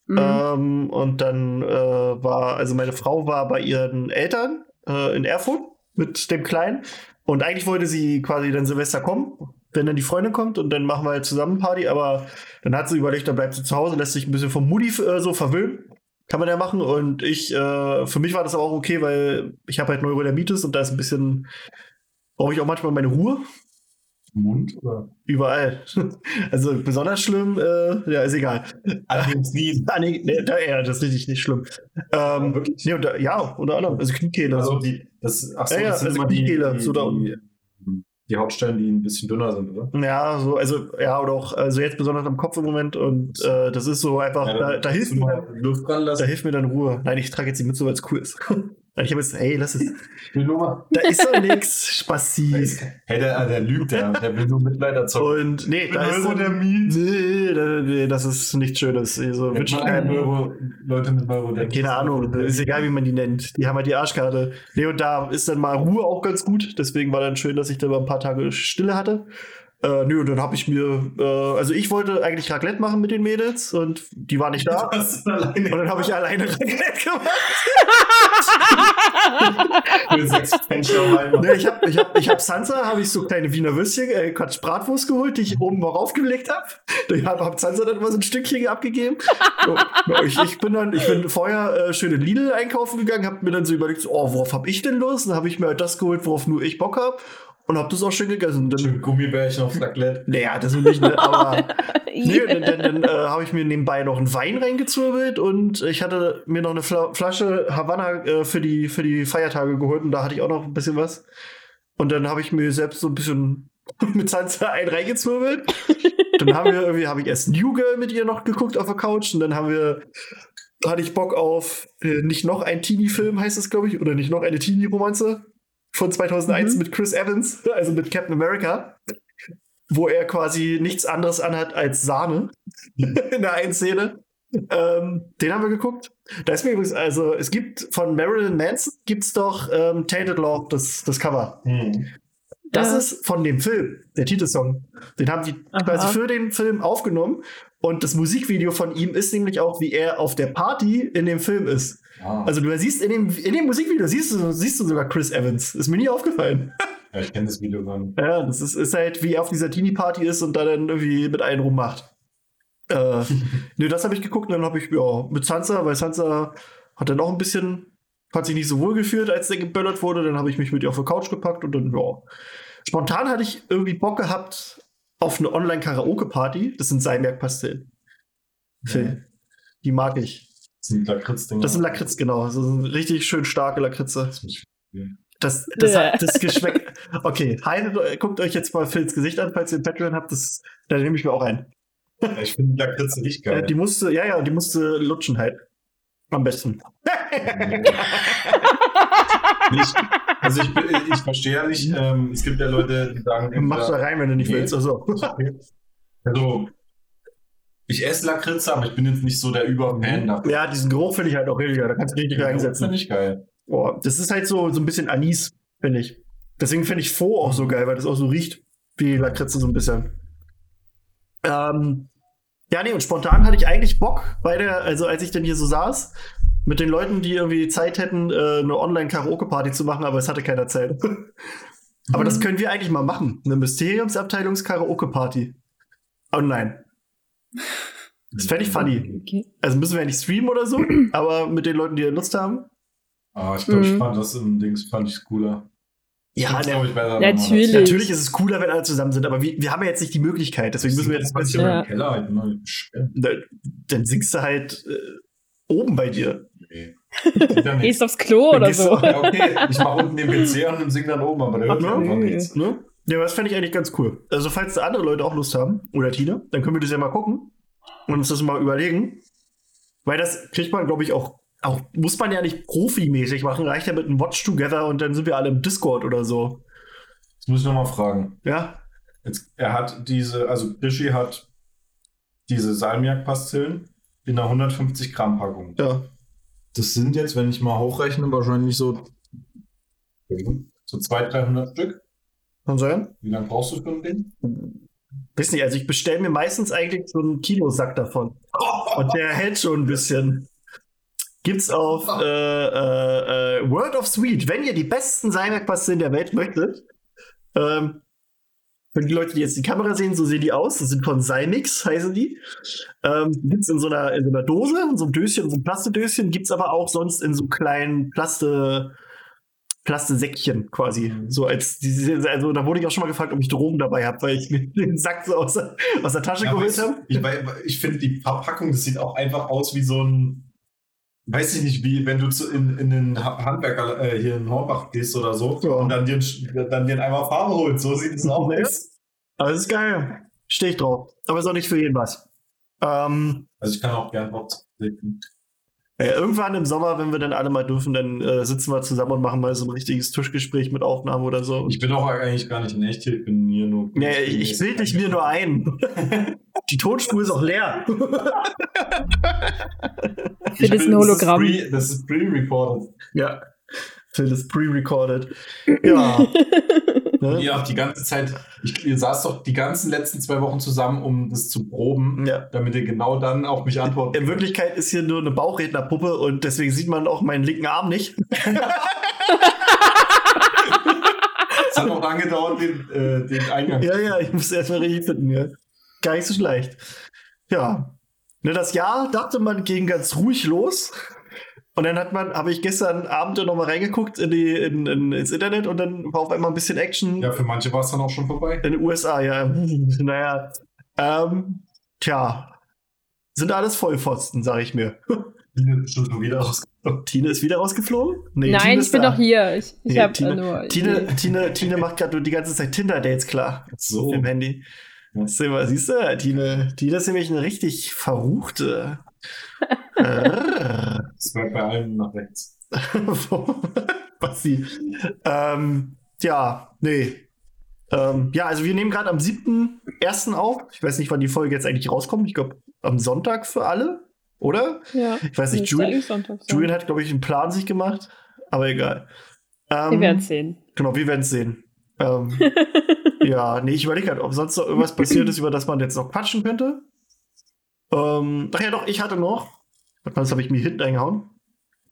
Mhm. Ähm, und dann äh, war, also meine Frau war bei ihren Eltern äh, in Erfurt mit dem Kleinen. Und eigentlich wollte sie quasi dann Silvester kommen, wenn dann die Freundin kommt und dann machen wir halt zusammen Party. Aber dann hat sie überlegt, dann bleibt sie zu Hause, lässt sich ein bisschen vom Mutti äh, so verwöhnen. Kann man ja machen. Und ich, äh, für mich war das aber auch okay, weil ich habe halt Neurodermitis und da ist ein bisschen, brauche ich auch manchmal meine Ruhe. Mund oder? Überall. [LAUGHS] Also besonders schlimm, äh, ja, ist egal. An den Knien. Ah, nee, nee, da, ja, das ist richtig nicht schlimm. Ähm, Wirklich? nee, da, ja, unter anderem, also Kniekehle. Also die, das, ach so, Ja, ja, das sind also immer die, Kniekehle, die, so da die, die Hautstellen, die ein bisschen dünner sind, oder? ja, so, also, ja, oder auch, also jetzt besonders am Kopf im Moment und äh, das ist so einfach, Ja, da, da, hilft mir, da hilft mir dann Ruhe. Nein, ich trage jetzt die Mütze, weil es cool ist. [LAUGHS] ich habe jetzt, ey, lass es. [LAUGHS] Die Nummer. Da ist doch nix, Spaß. Hey, der, der lügt, der, der will nur Mitleid erzeugen. Und nee, da ist. Neurodermit. Nee, da, nee, das ist nichts Schönes. Also, wünsche ich man keinem. Neuro, Leute mit Neurodermit. Keine Ahnung, ist egal, wie man die nennt. Die haben halt die Arschkarte. Nee, und da ist dann mal Ruhe auch ganz gut. Deswegen war dann schön, dass ich da mal ein paar Tage Stille hatte. Äh, nö, und dann habe ich mir, äh, also ich wollte eigentlich Raclette machen mit den Mädels und die waren nicht da. Und dann habe ich alleine Raclette gemacht. Nee, ich habe ich hab, ich hab Sansa, habe ich so kleine Wiener Würstchen, äh, Quatsch, Bratwurst geholt, die ich oben mal raufgelegt habe. Ich habe hab Sansa dann mal so ein Stückchen abgegeben. So, ich, ich bin dann, ich bin vorher äh, schön in Lidl einkaufen gegangen, habe mir dann so überlegt, so, oh, worauf habe ich denn Lust? Dann habe ich mir halt das geholt, worauf nur ich Bock habe. Und habe das auch schön gegessen. Dann, Schön Gummibärchen auf Raclette. naja, das will nicht, ne, aber [LAUGHS] nee, dann, dann, dann äh, habe ich mir nebenbei noch einen Wein reingezurbelt und ich hatte mir noch eine Fla Flasche Havanna äh, für, die, für die Feiertage geholt und da hatte ich auch noch ein bisschen was. Und dann habe ich mir selbst so ein bisschen [LAUGHS] mit Sansa einen reingezwirbelt. dann haben wir irgendwie, habe ich erst New Girl mit ihr noch geguckt auf der Couch und dann haben wir, hatte ich Bock auf äh, nicht noch ein Teenie-Film, heißt es, glaube ich, oder nicht noch eine Teenie-Romanze von 2001 Mhm. mit Chris Evans, [LAUGHS] also mit Captain America, wo er quasi nichts anderes anhat als Sahne [LAUGHS] in der einen Szene. Ähm, den haben wir geguckt. Da ist mir übrigens, also es gibt von Marilyn Manson gibt's doch ähm, Tainted Love, das, das Cover. Hm. Das Ja. ist von dem Film, der Titelsong. Den haben die Aha. quasi für den Film aufgenommen. Und das Musikvideo von ihm ist nämlich auch, wie er auf der Party in dem Film ist. Ah, Also du siehst in dem, in dem Musikvideo siehst du, siehst du sogar Chris Evans. Ist mir nie aufgefallen. [LAUGHS] ja, ich kenne das Video gar nicht. Ja, das ist, ist halt, wie er auf dieser Teenie-Party ist und da dann irgendwie mit allen rummacht. Äh, [LAUGHS] nee, das habe ich geguckt und dann habe ich ja, mit Sansa, weil Sansa hat dann auch ein bisschen, hat sich nicht so wohl gefühlt, als der geböllert wurde. Dann habe ich mich mit ihr auf die Couch gepackt und dann, ja. Spontan hatte ich irgendwie Bock gehabt auf eine Online-Karaoke-Party. Das sind Seimerk-Pastillen. Ja. Die mag ich. Das sind Lakritz-Dinger. Das sind Lakritz, genau. Das sind richtig schön starke Lakritze. Das, das, hat, das Geschmack. [LAUGHS] Okay, Heide, guckt euch jetzt mal Phils Gesicht an, falls ihr einen Patreon habt. Das, da nehme ich mir auch ein. Ja, ich finde Lakritze nicht geil. Die musste, ja, ja, die musste lutschen halt. Am besten. [LAUGHS] nicht, also ich, ich verstehe ja nicht, ähm, es gibt ja Leute, die sagen. Mach da rein, wenn du nicht nee. willst. Also. also, ich esse Lakritze, aber ich bin jetzt nicht so der Überfan davon. Ja, diesen Geruch finde ich halt auch richtig geil. Da kannst du richtig reinsetzen. Finde ich geil. Boah, das ist halt so, so ein bisschen Anis, finde ich. Deswegen finde ich Faux auch so geil, weil das auch so riecht wie Lakritze so ein bisschen. Ähm, ja, nee, und spontan hatte ich eigentlich Bock bei der, also als ich dann hier so saß, mit den Leuten, die irgendwie Zeit hätten, äh, eine Online-Karaoke-Party zu machen, aber es hatte keiner Zeit. [LAUGHS] aber mhm. das können wir eigentlich mal machen. Eine Mysteriumsabteilungs-Karaoke-Party. Online. Das fände ich funny. Okay. Also müssen wir ja nicht streamen oder so, [CLEARS THROAT] aber mit den Leuten, die Lust haben. Ah, ich glaube, mhm. ich fand das im Dings fand ich cooler. Ja, der, ich, natürlich. Natürlich ist es cooler, wenn alle zusammen sind, aber wir, wir haben ja jetzt nicht die Möglichkeit, deswegen müssen wir jetzt ein bisschen. Ja. Keller halt mal dann, dann singst du halt äh, oben bei dir. Nee. [LAUGHS] Gehst aufs Klo oder so. Ja, okay, ich mach unten den PC und sing dann oben, aber der hört ja, einfach nichts. Ne? Ja, das fände ich eigentlich ganz cool. Also, falls andere Leute auch Lust haben, oder Tine, dann können wir das ja mal gucken und uns das mal überlegen. Weil das kriegt man, glaube ich, auch auch muss man ja nicht profimäßig machen, reicht ja mit einem Watch Together und dann sind wir alle im Discord oder so. Jetzt muss ich nochmal fragen. Ja. Jetzt, er hat diese, also Rishi hat diese Salmiak-Pastillen in einer 150 Gramm Packung. Ja. Das sind jetzt, wenn ich mal hochrechne, wahrscheinlich so, so 200, 300 Stück. Kann sein. Wie lange brauchst du für ein Ding? Weiß nicht, also ich bestelle mir meistens eigentlich so einen Kilosack davon. Und der hält schon ein bisschen gibt's auf äh, äh, äh, World of Sweet. Wenn ihr die besten Seimerk-Pastillen der Welt möchtet, ähm, für die Leute, die jetzt die Kamera sehen, so sehen die aus. Das sind von Symix, heißen die. Ähm, gibt's in so einer, in so einer Dose, in so einem Döschen, so einem Plastedöschen, gibt's aber auch sonst in so kleinen Plaste, Plastesäckchen quasi. So als also da wurde ich auch schon mal gefragt, ob ich Drogen dabei habe, weil ich mir [LAUGHS] den Sack so aus der, aus der Tasche ja, geholt habe. Ich, ich finde die Verpackung, das sieht auch einfach aus wie so ein weiß ich nicht, wie, wenn du zu, in, in den Handwerker äh, hier in Hornbach gehst oder so ja. und dann dir, dann dir einmal Farbe holst. So sieht es [LAUGHS] auch aus. Aber das ist geil. Stehe ich drauf. Aber ist auch nicht für jeden was. Ähm, also ich kann auch gern Bock äh, irgendwann im Sommer, wenn wir dann alle mal dürfen, dann äh, sitzen wir zusammen und machen mal so ein richtiges Tischgespräch mit Aufnahmen oder so. Ich bin auch eigentlich gar nicht in echt hier, ich bin hier nur. Ja, ich, ich bild dich mir nur ein. [LAUGHS] Die Tonspur ist auch leer. Phil ist ein Hologramm. Das ist pre-recorded. Ja. Phil ist pre-recorded. Ja. [LAUGHS] ne? Ihr habt die ganze Zeit, ich, ihr saß doch die ganzen letzten zwei Wochen zusammen, um das zu proben, ja. damit ihr genau dann auf mich antwortet. In Wirklichkeit ist hier nur eine Bauchrednerpuppe und deswegen sieht man auch meinen linken Arm nicht. [LAUGHS] Es hat auch lange gedauert, den, äh, den Eingang. Ja, ja, ich muss erstmal richtig finden, ja. Gar nicht so schlecht. Ja. Ne, das Jahr dachte man ging ganz ruhig los. Und dann hat man, habe ich gestern Abend noch mal reingeguckt in die, in, in, ins Internet und dann war auf einmal ein bisschen Action. Ja, für manche war es dann auch schon vorbei. In den USA, ja. [LAUGHS] naja. Ähm, tja. Sind alles Vollpfosten, sag ich mir. Tine ist schon wieder rausgeflogen. Tine ist wieder rausgeflogen? Nee, Nein, Tine ich bin da. doch hier. Ich, ich nee, hab Tine, nur. Tine, Tine, Tine macht gerade die ganze Zeit Tinder-Dates klar. So. Im Handy. Siehst du, Tine, Tine ist nämlich eine richtig verruchte. Äh. Das bleibt bei allen nach rechts. [LAUGHS] Was sie. Ähm, ja, nee. Ähm, ja, also wir nehmen gerade am 7.1. auf. Ich weiß nicht, wann die Folge jetzt eigentlich rauskommt. Ich glaube, am Sonntag für alle, oder? Ja. Ich weiß nicht, Julian, Julian hat, glaube ich, einen Plan sich gemacht, aber egal. Ähm, wir werden es sehen. Genau, wir werden es sehen. Ähm, [LAUGHS] ja, nee, ich überlege halt, ob sonst noch irgendwas [CLEARS THROAT] passiert ist, über das man jetzt noch quatschen könnte. Ähm, ach ja, doch, ich hatte noch, das habe ich mir hinten eingehauen.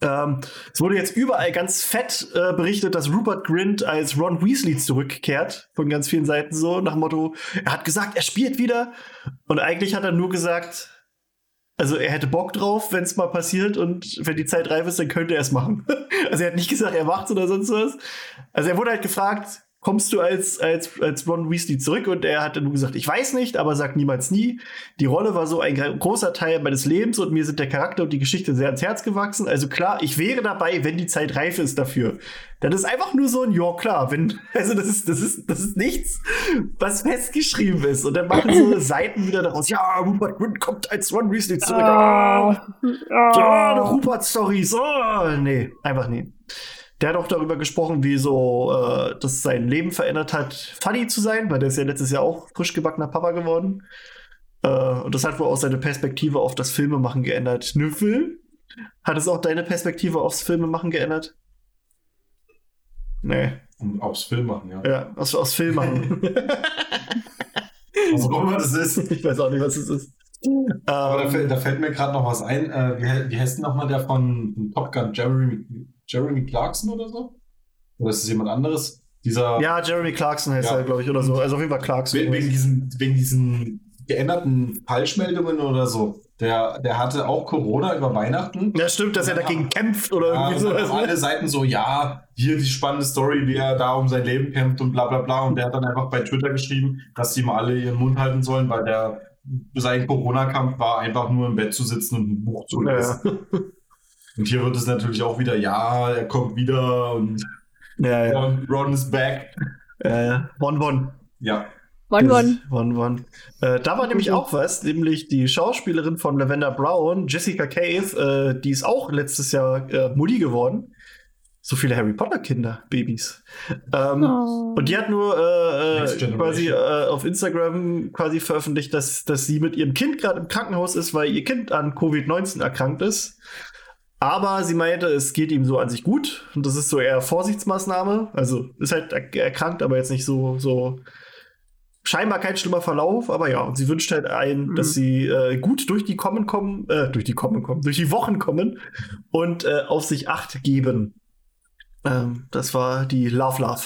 Ähm, es wurde jetzt überall ganz fett äh, berichtet, dass Rupert Grint als Ron Weasley zurückkehrt, von ganz vielen Seiten so, nach dem Motto, er hat gesagt, er spielt wieder. Und eigentlich hat er nur gesagt, also er hätte Bock drauf, wenn es mal passiert und wenn die Zeit reif ist, dann könnte er es machen. [LAUGHS] also er hat nicht gesagt, er macht's oder sonst was. Also er wurde halt gefragt, kommst du als, als, als Ron Weasley zurück? Und er hat dann nur gesagt, ich weiß nicht, aber sagt niemals nie. Die Rolle war so ein großer Teil meines Lebens und mir sind der Charakter und die Geschichte sehr ans Herz gewachsen. Also klar, ich wäre dabei, wenn die Zeit reif ist dafür. Dann ist einfach nur so ein, ja klar, wenn, [LAUGHS] also das ist, das ist, das ist nichts, was festgeschrieben ist. Und dann machen so [CLEARS THROAT] Seiten wieder daraus, ja, Rupert Grint kommt als Ron Weasley zurück. Oh, oh. Ja, eine Rupert-Story. Oh, nee, einfach nee. Der hat auch darüber gesprochen, wie so äh, das sein Leben verändert hat, funny zu sein, weil der ist ja letztes Jahr auch frisch gebackener Papa geworden. Äh, und das hat wohl auch seine Perspektive auf das Filmemachen geändert. Nüffel? Hat es auch deine Perspektive aufs Filmemachen geändert? Nee. Aufs Filmmachen, ja. Ja, aufs, aufs Filmmachen. was [LAUGHS] auch immer das ist. Ich weiß auch nicht, was es ist. Aber da, fällt, da fällt mir gerade noch was ein. Äh, wie, wie heißt denn nochmal der von Top Gun, Jeremy, Jeremy Clarkson oder so? Oder ist es jemand anderes? Dieser, ja, Jeremy Clarkson heißt ja. er, glaube ich, oder so. Also auf jeden Fall Clarkson. Wegen, wegen, diesen, wegen diesen geänderten Falschmeldungen oder so. Der, der hatte auch Corona über Weihnachten. Ja, stimmt, dass er dagegen haben, kämpft oder ja, irgendwie sowas. Ne? Alle Seiten so, ja, hier die spannende Story, wie er da um sein Leben kämpft und bla bla bla. Und der hat dann einfach bei Twitter geschrieben, dass die mal alle ihren Mund halten sollen, weil der sein Corona-Kampf war, einfach nur im Bett zu sitzen und ein Buch zu lesen. Ja. Und hier wird es natürlich auch wieder, ja, er kommt wieder und ja, ja. Ron, Ron is back. Äh, One One. Ja. One One. One One. Äh, da war nämlich auch was, nämlich die Schauspielerin von Lavender Brown, Jessica Cave, äh, die ist auch letztes Jahr äh, Mutti geworden so viele Harry Potter Kinder, Babys. Ähm, oh. Und die hat nur äh, äh quasi äh, auf Instagram quasi veröffentlicht, dass, dass sie mit ihrem Kind gerade im Krankenhaus ist, weil ihr Kind an Covid-19 erkrankt ist. Aber sie meinte, es geht ihm so an sich gut. Und das ist so eher Vorsichtsmaßnahme. Also ist halt erkrankt, aber jetzt nicht so, so scheinbar kein schlimmer Verlauf, aber ja, und sie wünscht halt ein, mhm. dass sie äh, gut durch die kommen kommen, äh, durch die kommen kommen, durch die Wochen kommen und äh, auf sich acht geben. Ähm, das war die Love Love,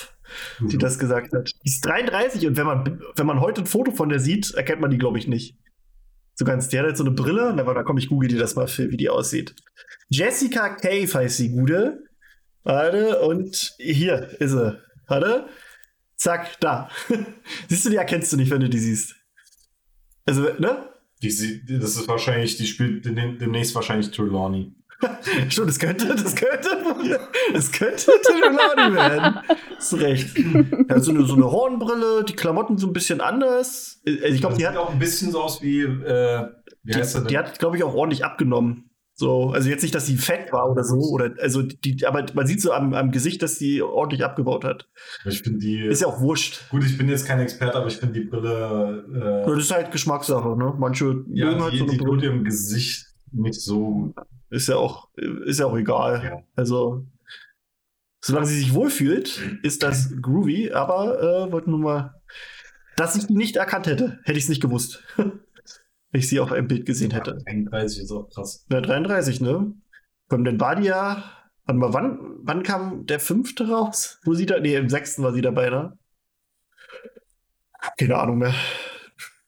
mhm. die das gesagt hat. Die ist 33 und wenn man, wenn man heute ein Foto von der sieht, erkennt man die, glaube ich, nicht. So ganz, die hat jetzt so eine Brille, da, da komme ich google dir das mal für, wie die aussieht. Jessica Cave heißt sie, Gude. Warte, und hier ist sie. Warte. Zack, da. [LAUGHS] siehst du, die erkennst du nicht, wenn du die siehst. Also, ne? Die, das ist wahrscheinlich, die spielt demnächst wahrscheinlich Trelawney. [LAUGHS] Schon, das könnte, das könnte, das könnte Tonelani werden. Hast recht. Ja, so, eine, so eine Hornbrille, die Klamotten so ein bisschen anders. Also ich glaube, die hat auch ein bisschen so aus wie, äh, wie die, die, die hat, glaube ich, auch ordentlich abgenommen. So, also jetzt nicht, dass sie fett war oder so, oder also die, aber man sieht so am, am Gesicht, dass sie ordentlich abgebaut hat. Ich finde die. Ist ja auch wurscht. Gut, ich bin jetzt kein Experte, aber ich finde die Brille. Äh, das ist halt Geschmackssache, ne? Manche ja, die, halt so eine die Brille. im Gesicht nicht so ist ja auch, ist ja auch egal. Ja. Also, solange sie sich wohlfühlt, ist das groovy, aber äh, wollte nur mal, dass ich die nicht erkannt hätte, hätte ich es nicht gewusst. [LAUGHS] Wenn ich sie auf einem Bild gesehen hätte. 33 ist auch krass. Ja, 33, ne? Kommt denn war die ja, warte mal, wann, wann kam der fünfte raus? Wo sie da, nee, im sechsten war sie dabei, ne? Keine Ahnung mehr.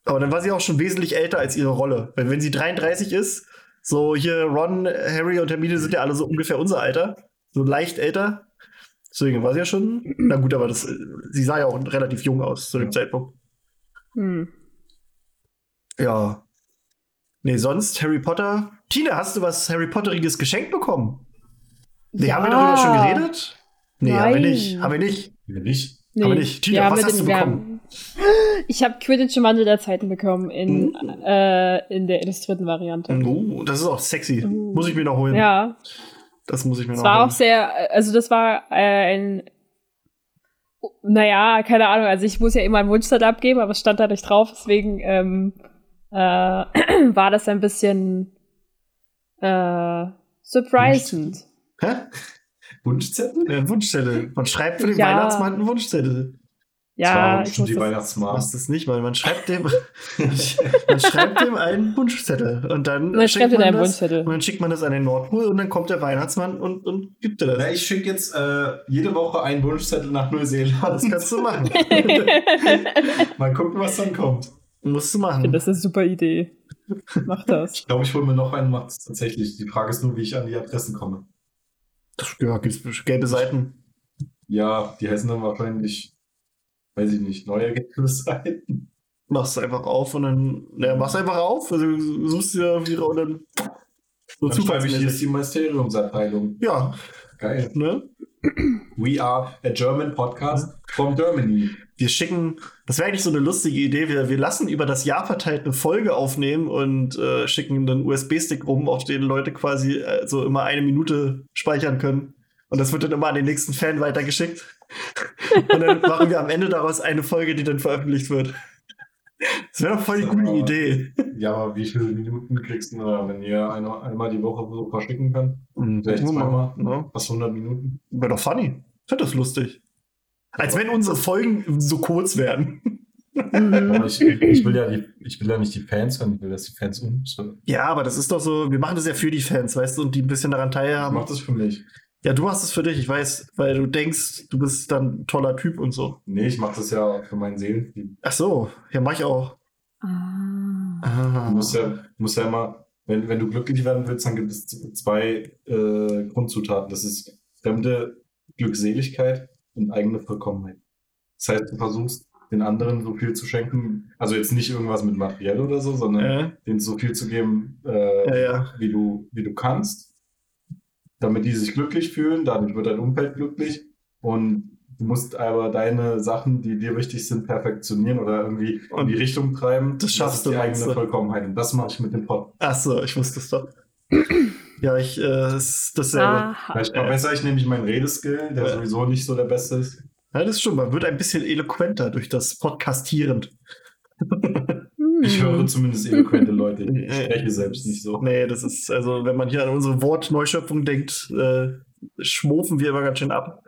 Aber dann war sie auch schon wesentlich älter als ihre Rolle. Weil wenn sie 33 ist, so hier Ron, Harry und Hermine sind ja alle so ungefähr unser Alter. So leicht älter. Deswegen war sie ja schon. Na gut, aber das, sie sah ja auch relativ jung aus zu dem Zeitpunkt. Hm. Ja. Nee, sonst Harry Potter. Tina, hast du was Harry Potteriges geschenkt bekommen? Nee, ja. haben wir darüber schon geredet? Nee, Nein. haben wir nicht. Haben wir nicht. Haben wir nicht. Nee. Haben wir nicht. Tina, was hast du bekommen? Ich habe Quidditch im Wandel der Zeiten bekommen in, uh. äh, in der illustrierten Variante. Uh, das ist auch sexy. Uh. Muss ich mir noch holen. Ja. Das muss ich mir das noch holen. Das war auch sehr, also das war äh, ein, naja, keine Ahnung, also ich muss ja immer einen Wunschzettel abgeben, aber es stand da nicht drauf, deswegen ähm, äh, [CLEARS THROAT] war das ein bisschen äh, surprising. Hä? Wunschzettel? Ja, Wunschzettel. Man schreibt für den ja. Weihnachtsmann einen Wunschzettel. Ja, ich schon die Weihnachtsmarkt. Machst das nicht, weil man schreibt dem, [LAUGHS] man schreibt dem einen Wunschzettel und dann man schreibt man einen das, Wunschzettel. und dann schickt man das an den Nordpol und dann kommt der Weihnachtsmann und, und gibt dir das. Na, ich schicke jetzt äh, jede Woche einen Wunschzettel nach Neuseeland. Das kannst du machen. [LAUGHS] Mal gucken, was dann kommt. Musst du Ich machen. finde, das ist eine super Idee. Mach das. [LAUGHS] Ich glaube, ich hole mir noch einen, macht es tatsächlich. Die Frage ist nur, wie ich an die Adressen komme. Ja, gibt's gelbe Seiten. Ja, die heißen dann wahrscheinlich, weiß ich nicht, neue gelbe Seiten. Machst einfach auf und dann, ja, machst einfach auf, also du suchst dir wieder und dann so Dann schreibe ich, hier ist die Mysteriumsabteilung. Ja, Geil. ne? We are a German podcast from Germany. Wir schicken, das wäre eigentlich so eine lustige Idee, wir, wir lassen über das Jahr verteilt eine Folge aufnehmen und äh, schicken einen USB-Stick rum, auf den Leute quasi äh, so immer eine Minute speichern können. Und das wird dann immer an den nächsten Fan weitergeschickt. [LAUGHS] und dann machen wir am Ende daraus eine Folge, die dann veröffentlicht wird. Das wäre doch voll die So. gute Idee. Ja, aber wie viele Minuten kriegst du, da, wenn ihr eine, einmal die Woche so verschicken könnt? Vielleicht Gucken wir zweimal. Ne? Was 100 Minuten? Wäre doch funny. Ich finde das lustig. Als wenn unsere Folgen so kurz werden. Mhm. Ich, ich, will ja die, ich will ja nicht die Fans hören, ich will, dass die Fans umstellen. Ja, aber das ist doch so, wir machen das ja für die Fans, weißt du, und die ein bisschen daran Ich teilhaben. mach das für mich. Ja, du machst es für dich, ich weiß, weil du denkst, du bist dann ein toller Typ und so. Nee, ich mach das ja für meinen Seelenfrieden. Ach so, ja, mach ich auch. Ah. Ah. Du musst ja, musst ja immer, wenn, wenn du glücklich werden willst, dann gibt es zwei äh, Grundzutaten. Das ist fremde Glückseligkeit und eigene Vollkommenheit. Das heißt, du versuchst, den anderen so viel zu schenken, also jetzt nicht irgendwas mit materiell oder so, sondern Äh, denen so viel zu geben, äh, ja, ja. wie, du, wie du kannst, damit die sich glücklich fühlen, dadurch wird dein Umfeld glücklich und du musst aber deine Sachen, die dir wichtig sind, perfektionieren oder irgendwie in Und die Richtung treiben. das schaffst ist du, die eigene du? Vollkommenheit und das mache ich mit dem Pod. Ach so, ich wusste es doch. Ja, ich, äh, das ist dasselbe. Aha. Vielleicht verbessere ich nämlich meinen Redeskill, der Ja. sowieso nicht so der beste ist. Ja, das stimmt, man wird ein bisschen eloquenter durch das Podcastieren. [LAUGHS] Ich höre zumindest eloquente Leute. Ich Äh, spreche selbst nicht so. Nee, das ist, also, wenn man hier an unsere Wortneuschöpfung denkt, äh, schmofen wir immer ganz schön ab.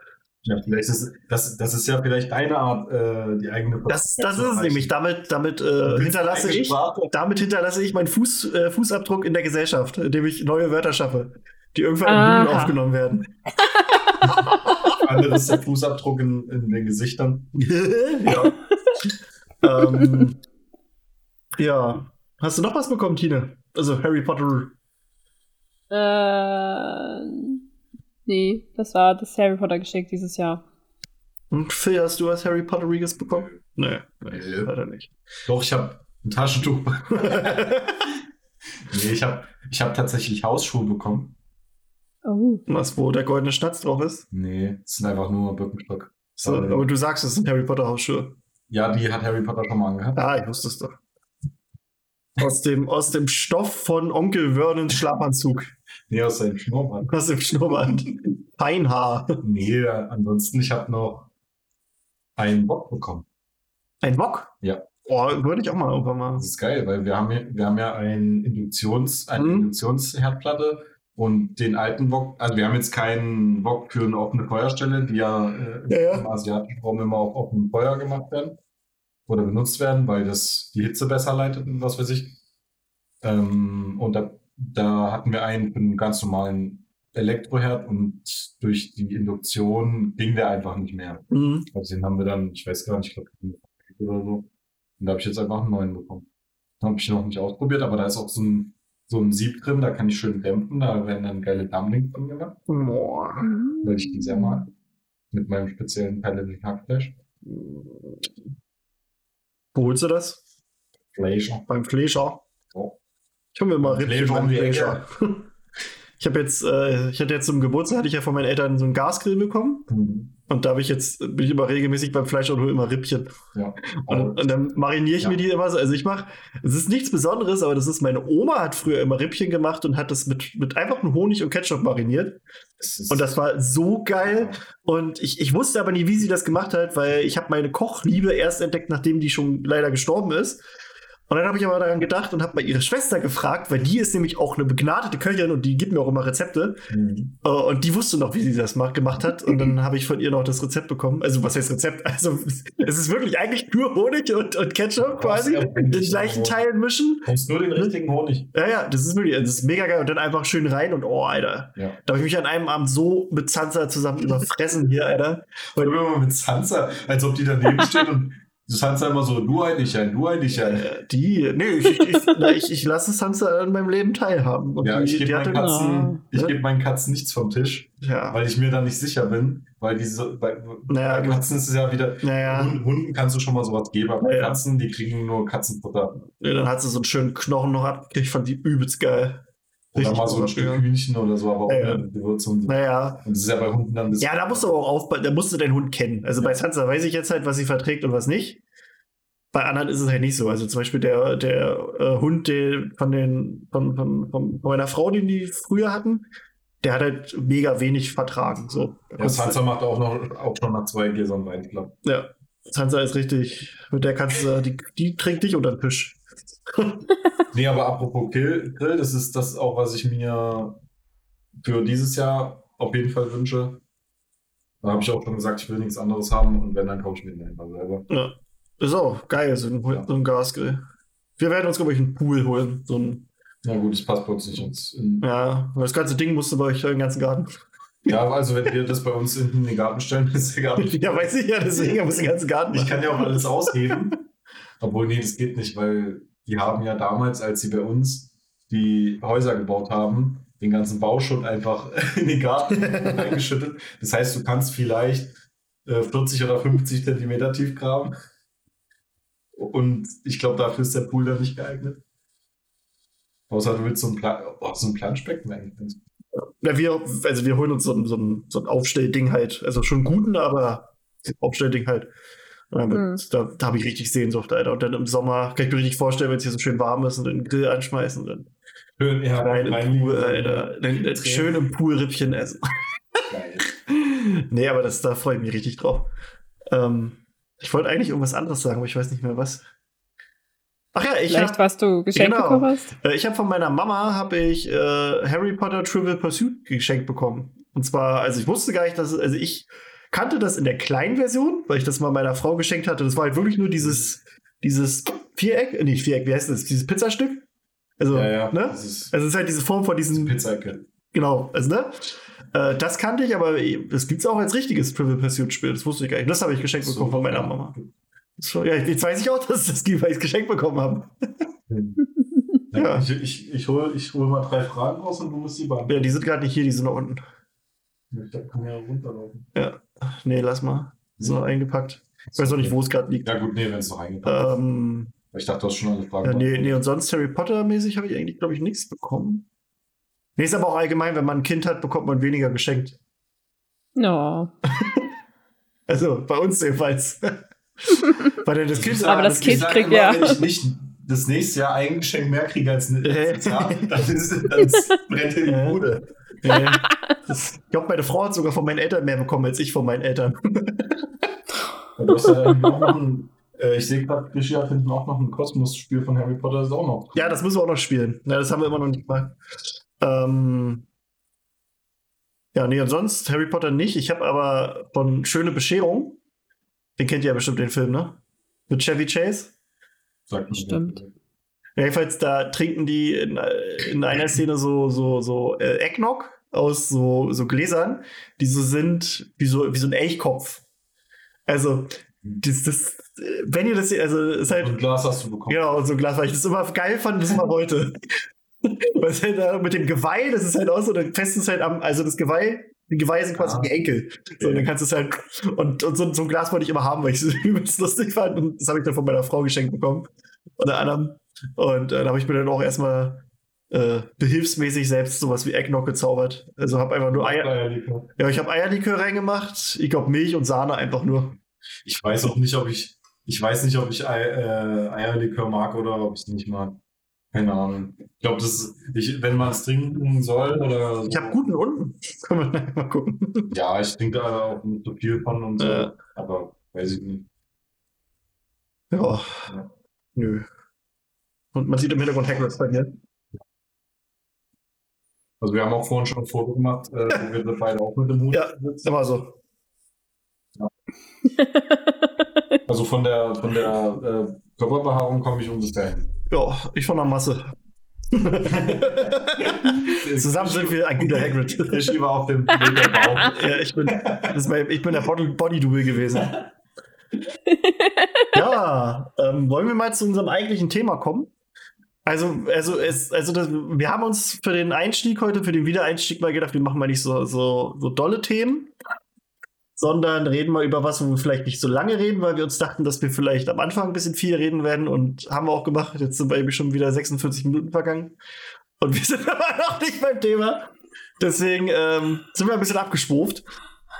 Ja, vielleicht ist das, das ist ja vielleicht eine Art, äh, die eigene Das, das ist es nämlich. Damit, damit äh, hinterlasse ich, damit hinterlasse ich meinen Fuß, äh, Fußabdruck in der Gesellschaft, indem ich neue Wörter schaffe, die irgendwann in Aha. Blumen aufgenommen werden. [LAUGHS] Anderes ist der Fußabdruck in, in den Gesichtern. [LAUGHS] ja. ähm, ja. Hast du noch was bekommen, Tine? Also Harry Potter. Äh, nee, das war das Harry Potter Geschenk dieses Jahr. Und Phil, hast du was Harry Potteriges bekommen? Nee, nee, Nee. leider nicht. Doch, ich habe ein Taschentuch. [LAUGHS] nee, ich habe ich hab tatsächlich Hausschuhe bekommen. Oh. was, wo der goldene Schnatz drauf ist? Nee, es sind einfach nur Birkenstock. So, Sorry. aber du sagst, es sind Harry Potter Hausschuhe. Ja, die hat Harry Potter schon mal angehabt. Ah, ich wusste es doch. Aus dem, aus dem Stoff von Onkel Vernons Schlafanzug. Nee, aus seinem Schnurrbart. Aus dem Schnurrbart. Feinhaar. Nee, ansonsten, ich habe noch einen Bock bekommen. Ein Bock? Ja. Oh, würde ich auch mal irgendwann mal. Das ist geil, weil wir haben ja, wir haben ja ein Induktions, eine Mhm. Induktionsherdplatte und den alten Wok, also wir haben jetzt keinen Wok für eine offene Feuerstelle, die ja, äh, Ja, ja. im asiatischen Raum immer auf offenem Feuer gemacht werden oder benutzt werden, weil das die Hitze besser leitet und was weiß ich. Ähm, und da, da hatten wir einen einen ganz normalen Elektroherd und durch die Induktion ging der einfach nicht mehr. Mhm. Also den haben wir dann, ich weiß gar nicht, ich glaube, oder so. Und da habe ich jetzt einfach einen neuen bekommen. Habe ich noch nicht ausprobiert, aber da ist auch so ein, so ein Sieb drin, da kann ich schön dämpfen, da werden dann geile Dumpling drin gemacht, Boah. weil ich die sehr mag. Mit meinem speziellen Paladin Hackfleisch. Wo holst du das? Fleisch. Beim Fleischer. Oh. [LAUGHS] Ich mir mal Rippchen um die Fleischer. Ich habe jetzt, äh, ich hatte jetzt zum Geburtstag, hatte ich ja von meinen Eltern so einen Gasgrill bekommen. Mhm. Und da habe ich jetzt, bin ich immer regelmäßig beim Fleisch und hole immer Rippchen. Ja. Und, und dann mariniere ich Ja. mir die immer so. Also ich mache, es ist nichts Besonderes, aber das ist, meine Oma hat früher immer Rippchen gemacht und hat das mit, mit einfach nur Honig und Ketchup mariniert. Das Und das war so geil. Und ich, ich wusste aber nie, wie sie das gemacht hat, weil ich habe meine Kochliebe erst entdeckt, nachdem die schon leider gestorben ist. Und dann habe ich aber daran gedacht und habe mal ihre Schwester gefragt, weil die ist nämlich auch eine begnadete Köchin und die gibt mir auch immer Rezepte. Mhm. Uh, und die wusste noch, wie sie das macht, gemacht hat. Und dann habe ich von ihr noch das Rezept bekommen. Also, was heißt Rezept? Also, [LAUGHS] es ist wirklich eigentlich nur Honig und, und Ketchup quasi in gleichen Teilen mischen. Kommst nur den richtigen Honig. Ja, ja, das ist wirklich, das ist mega geil. Und dann einfach schön rein und oh, Alter. Ja. Da habe ich mich an einem Abend so mit Sansa zusammen überfressen hier, Alter. Und immer mit Sansa, als ob die daneben steht und Sansa immer so, du ein, ich ein, du ein, ich ein. Äh, die, nee, ich, ich, ich, ich, lasse Sansa an meinem Leben teilhaben. Und ja, ich gebe meinen, Katzen, ich geb meinen Katzen nichts vom Tisch, ja. weil ich mir da nicht sicher bin. Weil diese, bei, naja, bei Katzen ist es ja wieder, naja. Hunden kannst du schon mal sowas geben, aber naja. Katzen, die kriegen nur Katzenfutter. Ja, dann hat sie so einen schönen Knochen noch abgekriegt, fand die übelst geil. Oder mal so ein Stück Hühnchen oder so, aber auch ja, ohne Gewürzung. Naja. Und das ist ja bei Hunden dann Ja, da musst du aber auch aufpassen, da musst du deinen Hund kennen. Also ja. bei Sansa weiß ich jetzt halt, was sie verträgt und was nicht. Bei anderen ist es halt nicht so. Also zum Beispiel der, der äh, Hund der von, den, von, von, von meiner Frau, den die früher hatten, der hat halt mega wenig vertragen. So. Ja, Sansa macht auch noch auch schon nach zwei Gläsern Wein, ich glaube. Ja, Sansa ist richtig, mit der kannst du, die, die trinkt dich unter den Tisch. [LAUGHS] nee, aber apropos Grill, Grill, das ist das auch, was ich mir für dieses Jahr auf jeden Fall wünsche. Da habe ich auch schon gesagt, ich will nichts anderes haben und wenn, dann kaufe ich mir den einfach selber. Ja. Ist auch geil, so ein, ja. so ein Gasgrill. Wir werden uns, glaube ich, einen Pool holen. So ein ja gut, das passt bei uns nicht ins. ja, das ganze Ding musste bei euch den ganzen Garten. Ja, also wenn wir das bei uns in den Garten stellen, [LAUGHS] ist der Garten. ja, weiß ich ja, deswegen muss den ganzen Garten. Ich kann ja auch alles ausheben. [LAUGHS] Obwohl, nee, das geht nicht, weil die haben ja damals, als sie bei uns die Häuser gebaut haben, den ganzen Bauschutt einfach [LAUGHS] in den Garten [LAUGHS] eingeschüttet. Das heißt, du kannst vielleicht äh, 40 oder 50 Zentimeter tief graben. Und ich glaube, dafür ist der Pool dann nicht geeignet. Außer du willst so ein, Pla oh, so ein Planschbecken eigentlich. Ja, wir, also wir holen uns so ein, so ein, so ein Aufstellding halt. Also schon guten, aber Aufstellding halt. Mhm. Da, da habe ich richtig Sehnsucht, Alter. Und dann im Sommer kann ich mir richtig vorstellen, wenn es hier so schön warm ist und den Grill anschmeißen. Dann schön, ja, rein im Pool, Alter. Dann, dann schön im Pool Rippchen essen. Geil. nee, aber das, da freue ich mich richtig drauf. Ähm, ich wollte eigentlich irgendwas anderes sagen, aber ich weiß nicht mehr was. Ach ja, ich Vielleicht, hab, was du geschenkt genau. bekommen hast? Äh, ich habe von meiner Mama habe ich äh, Harry Potter Trivial Pursuit geschenkt bekommen. Und zwar, also ich wusste gar nicht, dass also ich kannte das in der kleinen Version, weil ich das mal meiner Frau geschenkt hatte. Das war halt wirklich nur dieses dieses Viereck, äh, nicht Viereck, wie heißt das? Dieses Pizzastück. Also, ja, ja, ne? also es ist halt diese Form von diesen Pizzaecke. Genau, also ne? Äh, das kannte ich, aber es gibt es auch als richtiges Trivial Pursuit Spiel. Das wusste ich gar nicht. Das habe ich geschenkt so, bekommen von meiner Mama. So, ja, jetzt weiß ich auch, dass es das gibt, weil ich es geschenkt bekommen habe. [LAUGHS] ja. Ich, ich, ich hole ich hol mal drei Fragen raus und du musst die beantworten. Ja, die sind gerade nicht hier, die sind da unten. Ich kann ja runterlaufen. Ja, nee, lass mal. Sind noch eingepackt. Ich weiß auch nicht, wo es gerade liegt. Ja, gut, nee, wenn es noch eingepackt ähm, ist. Ich dachte, du hast schon alle Fragen. Ja, nee, nee, und sonst Harry Potter-mäßig habe ich eigentlich, glaube ich, nichts bekommen. Nee, ist aber auch allgemein, wenn man ein Kind hat, bekommt man weniger geschenkt. No. [LAUGHS] also bei uns jedenfalls. [LAUGHS] Weil das kind, aber das, das Kind kriegt immer, ja. Wenn ich nicht das nächste Jahr ein Geschenk mehr kriege als [LAUGHS] letztes Jahr, dann, ist, dann brennt in die Bude. Ja. Ich glaube, meine Frau hat sogar von meinen Eltern mehr bekommen als ich von meinen Eltern. [LAUGHS] Äh, ich sehe gerade, Gischi hat hinten auch noch ein Kosmos-Spiel von Harry Potter, das ist auch noch. Ja, das müssen wir auch noch spielen. Ja, das haben wir immer noch nicht gemacht. Ähm, ja, nee, und sonst Harry Potter nicht. Ich habe aber von Schöne Bescherung, den kennt ihr ja bestimmt den Film, ne? Mit Chevy Chase. Sagt Stimmt. Ja, jedenfalls, da trinken die in, in einer Szene so, so, so äh, Eggnog aus so, so Gläsern, die so sind wie so, wie so ein Elchkopf. Also, das, das, wenn ihr das, also, ist halt. So ein Glas hast du bekommen. Genau, so ein Glas, weil ich das immer geil fand, bis mal heute. [LAUGHS] Was halt mit dem Geweih, das ist halt auch so, dann festes halt am, also das Geweih, die Geweihe sind quasi ah. die Enkel. So, und dann kannst du es halt, und, und so, so, ein Glas wollte ich immer haben, weil ich es [LAUGHS] übelst lustig fand. Und das habe ich dann von meiner Frau geschenkt bekommen. Unter anderem. Und äh, da habe ich mir dann auch erstmal äh, behilfsmäßig selbst sowas wie Eggnog gezaubert. Also habe einfach nur Eier. Eierlikör. Ja, ich habe Eierlikör reingemacht. Ich glaube Milch und Sahne einfach nur. Ich weiß auch nicht, ob ich, ich weiß nicht, ob ich Ei, äh, Eierlikör mag oder ob ich es nicht mag. Keine Ahnung. Ich glaube, das ich, wenn man es trinken soll oder. So. Ich habe guten unten. [LAUGHS] Können wir mal gucken. Ja, ich trinke da auch nicht so viel von und so. Äh. Aber weiß ich nicht. Ja. ja. Nö. Und man sieht im Hintergrund Hagrid bei mir. Also wir haben auch vorhin schon ein Foto gemacht, äh, wo wir beide auch mit dem Hut Ja, sitzen. immer so. Ja. also von der, von der äh, Körperbehaarung komme ich ungefähr hin. Ja, ich von der Masse. [LAUGHS] Zusammen sind wir ein guter Hagrid. Ich schiebe auf dem Bauch. [LAUGHS] Ja, ich bin, mein, ich bin der Body-Double gewesen. [LAUGHS] ja, ähm, wollen wir mal zu unserem eigentlichen Thema kommen? Also, also, es, also das, wir haben uns für den Einstieg heute, für den Wiedereinstieg mal gedacht, wir machen mal nicht so, so, so dolle Themen, sondern reden mal über was, wo wir vielleicht nicht so lange reden, weil wir uns dachten, dass wir vielleicht am Anfang ein bisschen viel reden werden und haben wir auch gemacht. Jetzt sind wir eben schon wieder 46 Minuten vergangen und wir sind [LAUGHS] aber noch nicht beim Thema. Deswegen ähm, sind wir ein bisschen abgeschwuft.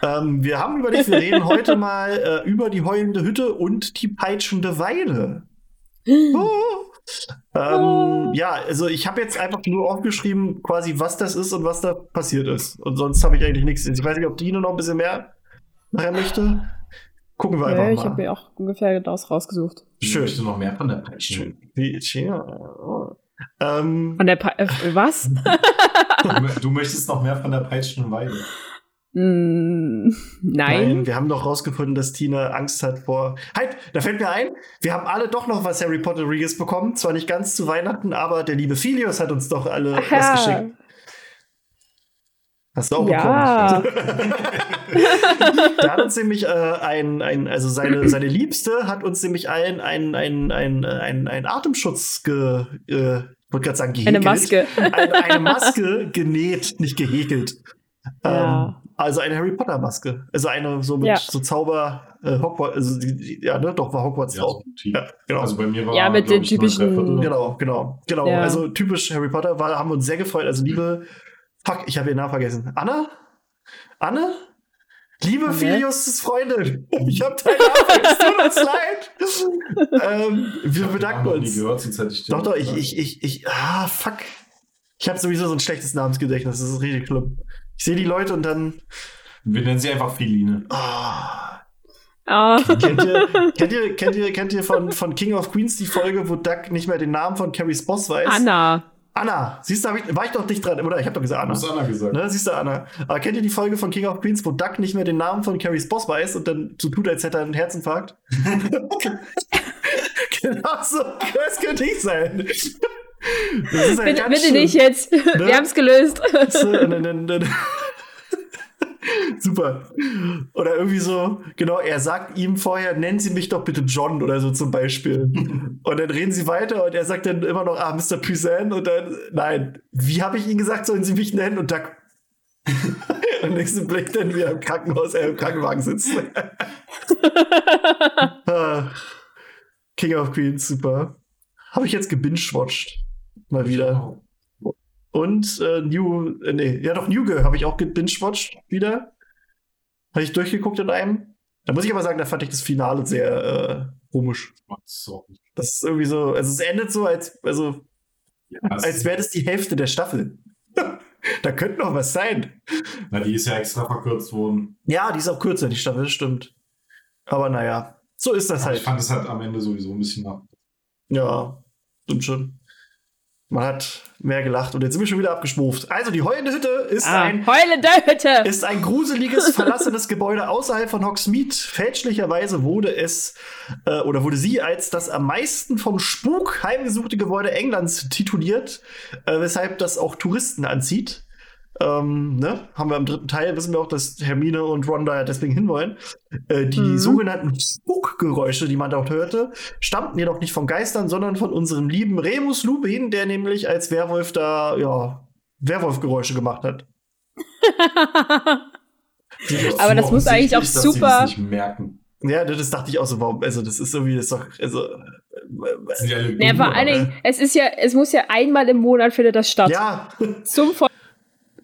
Ähm, wir haben überlegt, wir reden [LAUGHS] heute mal äh, über die heulende Hütte und die peitschende Weide. [GASPS] Oh. Ähm, ja, also ich habe jetzt einfach nur aufgeschrieben, quasi, was das ist und was da passiert ist. Und sonst habe ich eigentlich nichts. Ich weiß nicht, ob Dino noch ein bisschen mehr nachher möchte. Gucken wir einfach ja, mal. Ich habe mir auch ungefähr das rausgesucht. Schön. Möchtest du noch mehr von der Peitsche? Wie, ja. Oh. Ähm, von der pa äh, was? [LAUGHS] du möchtest noch mehr von der Peitschenweide. Mm, nein. nein. Wir haben doch rausgefunden, dass Tina Angst hat vor. Halt, da fällt mir ein, wir haben alle doch noch was Harry Potter Regis bekommen. Zwar nicht ganz zu Weihnachten, aber der liebe Philius hat uns doch alle Aha. was geschickt. Hast du auch ja. bekommen. [LAUGHS] da hat uns nämlich äh, ein, ein, also seine, seine Liebste hat uns nämlich allen einen ein, ein, ein, ein Atemschutz ge, äh, wollte gerade sagen, gehäkelt. Eine Maske. eine, eine Maske genäht, nicht gehäkelt. Ja. Ähm, also eine Harry Potter Maske. Also eine so mit ja. so Zauber äh, Hogwarts, also die, ja, ne, doch war Hogwarts ja, drauf. So ja, genau. Also bei mir war Ja, mit den typischen Genau, genau, genau. Ja. Also typisch Harry Potter war haben wir uns sehr gefreut. Also liebe Fuck, ich habe ihren Namen vergessen. Anna? Anne? Liebe okay. Filius' Freundin, [LAUGHS] ich habe deinen Namen, es tut uns [LAUGHS] leid. ähm, wir bedanken uns. Gehört, sonst hätte ich doch, doch, ich, ich, ich, ich, ah, fuck. Ich habe sowieso so ein schlechtes Namensgedächtnis, das ist richtig schlimm. Ich sehe die Leute und dann. Wir nennen sie einfach Filine. Ah. Oh. Kennt, ihr, [LAUGHS] kennt, ihr, kennt, ihr, kennt ihr von, von King of Queens die Folge, wo Duck nicht mehr den Namen von Carries Boss weiß? Anna. Anna, siehst du, ich, war ich doch nicht dran, oder? Ich habe doch gesagt Anna. Du hast Anna gesagt. Ne, siehst du, Anna. Aber kennt ihr die Folge von King of Queens, wo Duck nicht mehr den Namen von Carries Boss weiß und dann so tut, als hätte er einen Herzinfarkt? [LAUGHS] [LAUGHS] genau so, das könnte ich sein. Bitte, bitte nicht jetzt. Ne? Wir haben es gelöst. Super. Oder irgendwie so, genau, er sagt ihm vorher, nennen Sie mich doch bitte John oder so zum Beispiel. und dann reden sie weiter und er sagt dann immer noch, ah, Mr. Puisan und dann, nein, wie habe ich Ihnen gesagt, sollen Sie mich nennen? Und da [LAUGHS] und nächsten Blick dann wieder im Krankenhaus, äh, im Krankenwagen sitzt. [LAUGHS] Ah. King of Queens, super. Habe ich jetzt gebingewatcht. Mal wieder. Und äh, New, äh, nee, ja doch, New Girl habe ich auch gebingewatcht wieder. Habe ich durchgeguckt in einem. Da muss ich aber sagen, da fand ich das Finale sehr äh, komisch. Das ist irgendwie so, also es endet so, als, also, ja, als wäre das die Hälfte der Staffel. [LAUGHS] da könnte noch was sein. Na, die ist ja extra verkürzt worden. Ja, die ist auch kürzer, die Staffel, stimmt. Aber naja, so ist das aber halt. Ich fand es halt am Ende sowieso ein bisschen ab. Ja, stimmt schon. Man hat mehr gelacht und jetzt sind wir schon wieder abgeschwuft. Also die heulende Hütte ist ah, ein heulende Hütte ist ein gruseliges verlassenes Gebäude außerhalb von Hogsmeade. Fälschlicherweise wurde es äh, oder wurde sie als das am meisten vom Spuk heimgesuchte Gebäude Englands tituliert, äh, weshalb das auch Touristen anzieht. Ähm, ne? Haben wir im dritten Teil, wissen wir auch, dass Hermine und Ron da deswegen hinwollen. Äh, die mhm. sogenannten Spukgeräusche, die man dort hörte, stammten jedoch nicht von Geistern, sondern von unserem lieben Remus Lupin, der nämlich als Werwolf da, ja, Werwolfgeräusche gemacht hat. [LAUGHS] Aber das muss eigentlich auch super. Ja, das dachte ich auch so, warum, also das ist so wie das doch, also. Ja, ja, vor allen Dingen, es ist ja, es muss ja einmal im Monat findet das statt. Ja. Zum Voll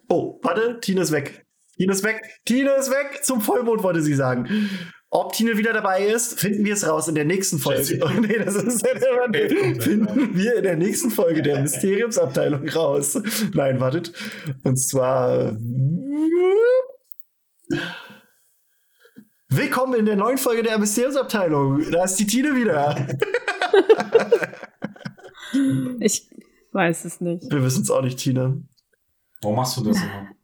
Oh, warte, Tine ist weg. Tine ist weg. Tine ist weg. Zum Vollmond wollte sie sagen. Ob Tine wieder dabei ist, finden wir es raus in der nächsten Folge. Oh, [LAUGHS] nee, das ist ja der Finden wir in der nächsten Folge der Mysteriumsabteilung raus. Nein, wartet. Und zwar. Willkommen in der neuen Folge der Mysteriumsabteilung. Da ist die Tine wieder. [LAUGHS] Ich weiß es nicht. Wir wissen es auch nicht, Tina. Warum machst du das immer? [LAUGHS]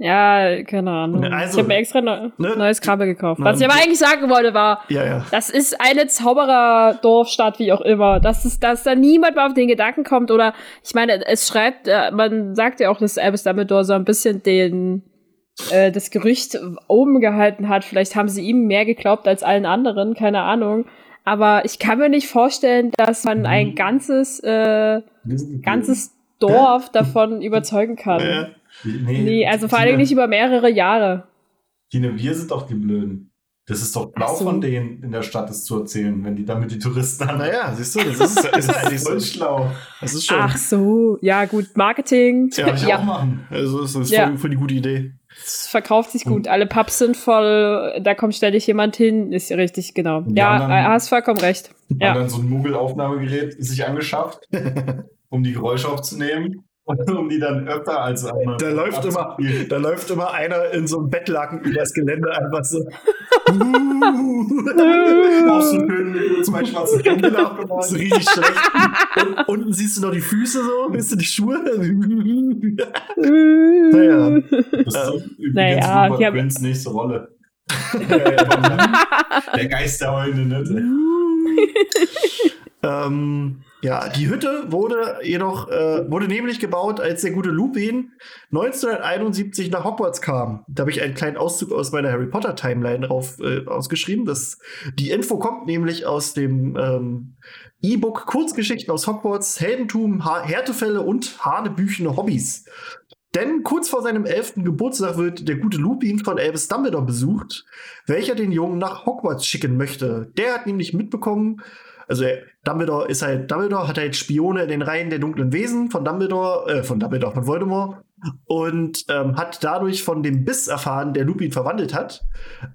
Ja, keine Ahnung. Also, ich habe mir extra ne, neues Kabel gekauft. Was ich aber eigentlich sagen wollte war, ja, ja. das ist eine Zaubererdorfstadt, wie auch immer. Dass, es, dass da niemand mal auf den Gedanken kommt. Oder ich meine, es schreibt, äh, man sagt ja auch, dass Albus Dumbledore so ein bisschen den äh, das Gerücht oben gehalten hat. Vielleicht haben sie ihm mehr geglaubt als allen anderen, keine Ahnung. Aber ich kann mir nicht vorstellen, dass man ein mhm. ganzes, äh, ganzes Dorf davon überzeugen kann. Ja. Nee, nee, also vor allem nicht über mehrere Jahre. Tine, wir sind doch die Blöden. Das ist doch blau so. von denen in der Stadt, das zu erzählen, wenn die damit die Touristen haben. Naja, siehst du, das ist, [LAUGHS] ist eigentlich voll schlau. Das ist schon. Ach so, ja, gut, Marketing. Ja, ich ja. auch machen. Also, das ist ja. voll, voll die gute Idee. Es verkauft sich gut. Alle Pubs sind voll, da kommt ständig jemand hin. Ist richtig, genau. Ja, ja äh, hast vollkommen recht. Ja. dann so ein Moogle-Aufnahmegerät sich angeschafft, [LAUGHS] um die Geräusche aufzunehmen [LAUGHS] um die dann öfter als einmal. Da läuft, immer, da läuft immer einer in so einem Bettlaken übers Gelände einfach so. [LAUGHS] So mit zwei schwarzen Kämpfen aufgebaut. Das ist richtig schlecht. Und, unten siehst du noch die Füße so, siehst du die Schuhe? [LAUGHS] naja. Das ist übrigens naja, Rupert Prince nächste Rolle. der Geist der heulende Nette. ähm, ja, die Hütte wurde jedoch äh, wurde nämlich gebaut, als der gute Lupin 1971 nach Hogwarts kam. Da habe ich einen kleinen Auszug aus meiner Harry Potter Timeline drauf äh, ausgeschrieben. Das, die Info kommt nämlich aus dem ähm, E-Book Kurzgeschichten aus Hogwarts, Heldentum, ha Härtefälle und hanebüchene Hobbys. Denn kurz vor seinem elften Geburtstag wird der gute Lupin von Albus Dumbledore besucht, welcher den Jungen nach Hogwarts schicken möchte. Der hat nämlich mitbekommen, also Dumbledore ist halt, Dumbledore hat halt Spione in den Reihen der dunklen Wesen von Dumbledore, äh, von Dumbledore, von Voldemort und ähm, hat dadurch von dem Biss erfahren, der Lupin verwandelt hat,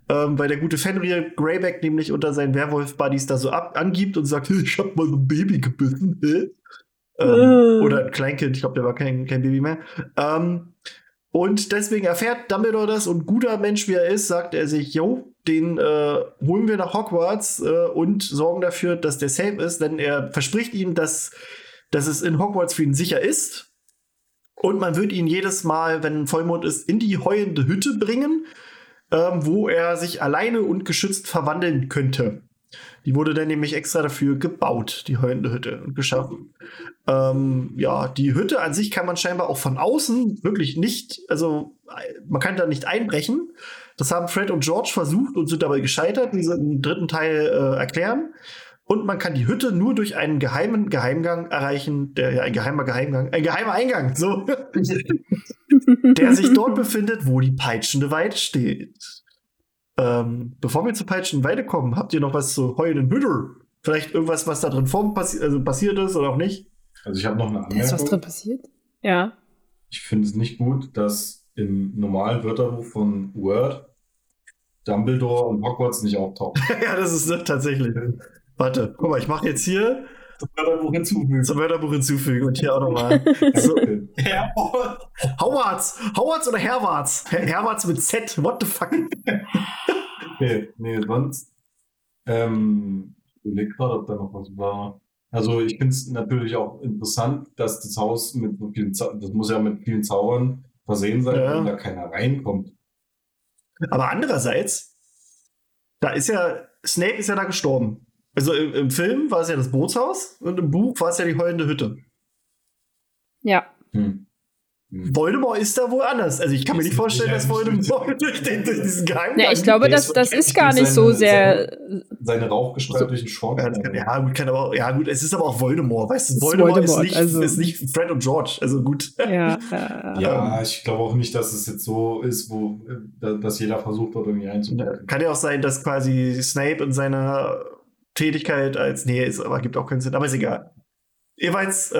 ähm, weil der gute Fenrir Greyback nämlich unter seinen Werwolf-Buddies da so ab angibt und sagt, ich hab mal so ein Baby gebissen. ähm, äh. Oder ein Kleinkind, ich glaube, der war kein, kein Baby mehr. Ähm, und deswegen erfährt Dumbledore das und guter Mensch wie er ist, sagt er sich, yo, den äh, holen wir nach Hogwarts äh, und sorgen dafür, dass der safe ist, denn er verspricht ihm, dass, dass es in Hogwarts für ihn sicher ist. Und man wird ihn jedes Mal, wenn Vollmond ist, in die heulende Hütte bringen, ähm, wo er sich alleine und geschützt verwandeln könnte. Die wurde dann nämlich extra dafür gebaut, die heulende Hütte, und geschaffen. Ähm, ja, die Hütte an sich kann man scheinbar auch von außen wirklich nicht, also man kann da nicht einbrechen. Das haben Fred und George versucht und sind dabei gescheitert, wie sie im dritten Teil äh, erklären. Und man kann die Hütte nur durch einen geheimen Geheimgang erreichen, der ja ein geheimer Geheimgang, ein geheimer Eingang, so, [LAUGHS] der sich dort befindet, wo die peitschende Weide steht. Ähm, bevor wir zur peitschenden Weide kommen, habt ihr noch was zu heulenden Hütte? Vielleicht irgendwas, was da drin vorm passi also passiert ist oder auch nicht? Also ich habe noch eine Anmerkung. Ist was drin passiert? Ja. Ich finde es nicht gut, dass im normalen Wörterbuch von Word Dumbledore und Hogwarts nicht auftauchen. [LAUGHS] ja, das ist tatsächlich. Warte, guck mal, ich mache jetzt hier zum Wörterbuch hinzufügen. Zum Wörterbuch hinzufügen und hier auch nochmal. so. [LAUGHS] Howards! Howards oder Herwarts? Her Herwarts mit Z, what the fuck? okay, nee, sonst. Ähm, ich überlege gerade, ob da noch was war. Also ich finde es natürlich auch interessant, dass das Haus mit so vielen, Zau das muss ja mit vielen Zaubern versehen sein, ja. wenn da keiner reinkommt. Aber andererseits, da ist ja, Snape ist ja da gestorben. Also im, im Film war es ja das Bootshaus und im Buch war es ja die heulende Hütte. Ja. Hm. Mhm. Voldemort ist da wohl anders. Also ich kann mir nicht vorstellen, dass Voldemort [LAUGHS] durch, den, durch diesen Geheimgang... Ja, ich glaube, das, das ist gar nicht seine, so sehr... Seine, seine Rauchgestalt so, durch den Schorn. Ja, gut, kann aber ja gut, es ist aber auch Voldemort. Weißt du, Voldemort, Voldemort ist, nicht, also, ist nicht Fred und George. Also gut. Ja, [LAUGHS] ja, ja ich glaube auch nicht, dass es jetzt so ist, wo dass jeder versucht, dort irgendwie einzubrechen. Kann ja auch sein, dass quasi Snape in seiner Tätigkeit als... Nee, ist, aber gibt auch keinen Sinn. Aber ist egal. Jeweils, äh,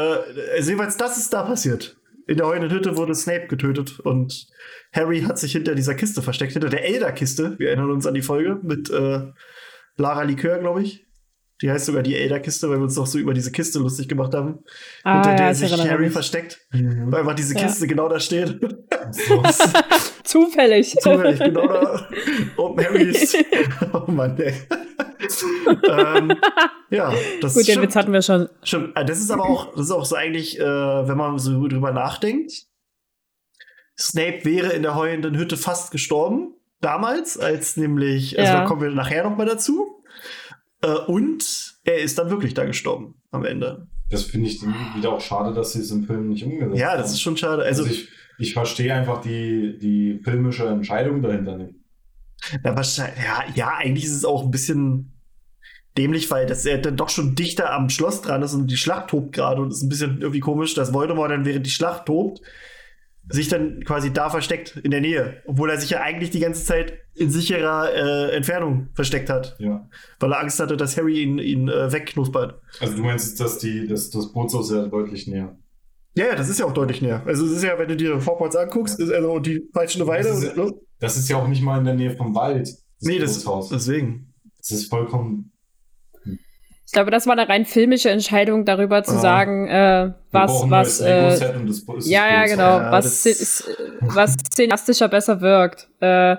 also jeweils, das ist da passiert in der heulenden Hütte wurde Snape getötet und Harry hat sich hinter dieser Kiste versteckt, hinter der Elder-Kiste. Wir erinnern uns an die Folge mit äh, Lara Likör, glaube ich. Die heißt sogar die Elder-Kiste, weil wir uns doch so über diese Kiste lustig gemacht haben. Ah, hinter ja, der sich Harry versteckt, mhm. weil einfach diese Kiste ja. genau da steht. [LAUGHS] Zufällig. Zufällig, genau da. Und Harry [LAUGHS] ist. [LAUGHS] oh Mann, ey. Ähm, ja, das Gut, den Witz hatten wir schon. Stimmt. Äh, das ist aber auch, das ist auch so eigentlich, äh, wenn man so drüber nachdenkt. Snape wäre in der heulenden Hütte fast gestorben. Damals, als nämlich, also ja. da kommen wir nachher noch mal dazu. Äh, und er ist dann wirklich da gestorben am Ende. Das finde ich wieder auch schade, dass sie es im Film nicht umgesetzt haben. Ja, das ist schon schade. Also, also ich, ich verstehe einfach die, die filmische Entscheidung dahinter nicht. Ja, wahrscheinlich, ja, ja, eigentlich ist es auch ein bisschen dämlich, weil das er dann doch schon dichter am Schloss dran ist und die Schlacht tobt gerade und es ist ein bisschen irgendwie komisch, dass Voldemort dann während die Schlacht tobt sich dann quasi da versteckt in der Nähe, obwohl er sich ja eigentlich die ganze Zeit in sicherer äh, Entfernung versteckt hat, ja. weil er Angst hatte, dass Harry ihn, ihn äh, wegknuspert. Also du meinst, dass die dass das Boot so sehr deutlich näher ja, ja, das ist ja auch deutlich näher. Also es ist ja, wenn du dir Hogwarts anguckst, ist also die peitschende Weide. Das ist, ja, das ist ja auch nicht mal in der Nähe vom Wald. Das nee, das, Haus. deswegen. Das ist vollkommen. Ich glaube, das war eine rein filmische Entscheidung, darüber zu ja. sagen, äh, was, was, äh, ja, ja, genau, ja, was, ist, [LAUGHS] was cineastischer besser wirkt. Äh,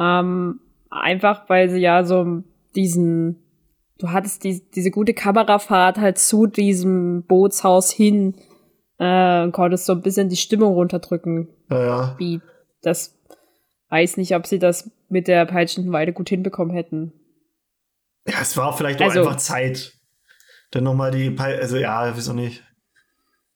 ähm, einfach, weil sie ja so diesen, du hattest die, diese gute Kamerafahrt halt zu diesem Bootshaus hin äh, und konntest so ein bisschen die Stimmung runterdrücken. Ja, ja. Wie das weiß nicht, ob sie das mit der peitschenden Weide gut hinbekommen hätten. Ja, es war vielleicht auch also, einfach Zeit. Dann nochmal die, Pe also ja, wieso nicht?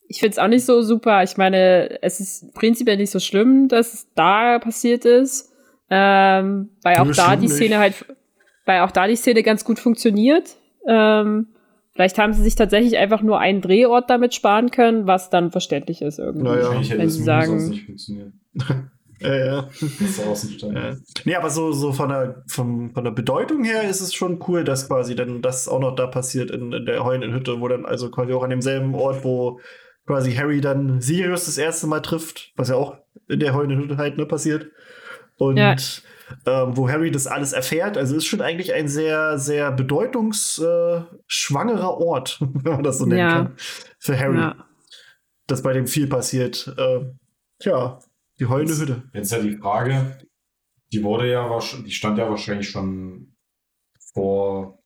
Ich finde es auch nicht so super. Ich meine, es ist prinzipiell nicht so schlimm, dass es da passiert ist. Ähm, weil auch da die Szene nicht. halt, weil auch da die Szene ganz gut funktioniert. Ähm, Vielleicht haben sie sich tatsächlich einfach nur einen Drehort damit sparen können, was dann verständlich ist irgendwie. Naja, wenn sie sagen. [LAUGHS] Ja, ja. Das ist Außenstand. Ja. Nee, aber so, so von, der, von, von der Bedeutung her ist es schon cool, dass quasi dann das auch noch da passiert in, in der heulenden Hütte, wo dann also quasi auch an demselben Ort, wo quasi Harry dann Sirius das erste Mal trifft, was ja auch in der heulenden Hütte halt ne, passiert. Und ja ähm, wo Harry das alles erfährt. Also ist schon eigentlich ein sehr, sehr bedeutungsschwangerer äh, Ort, [LAUGHS] wenn man das so nennen ja. kann, für Harry. Ja. Dass bei dem viel passiert. Äh, tja, die heulende Hütte. Jetzt ja die Frage, die wurde ja die stand ja wahrscheinlich schon vor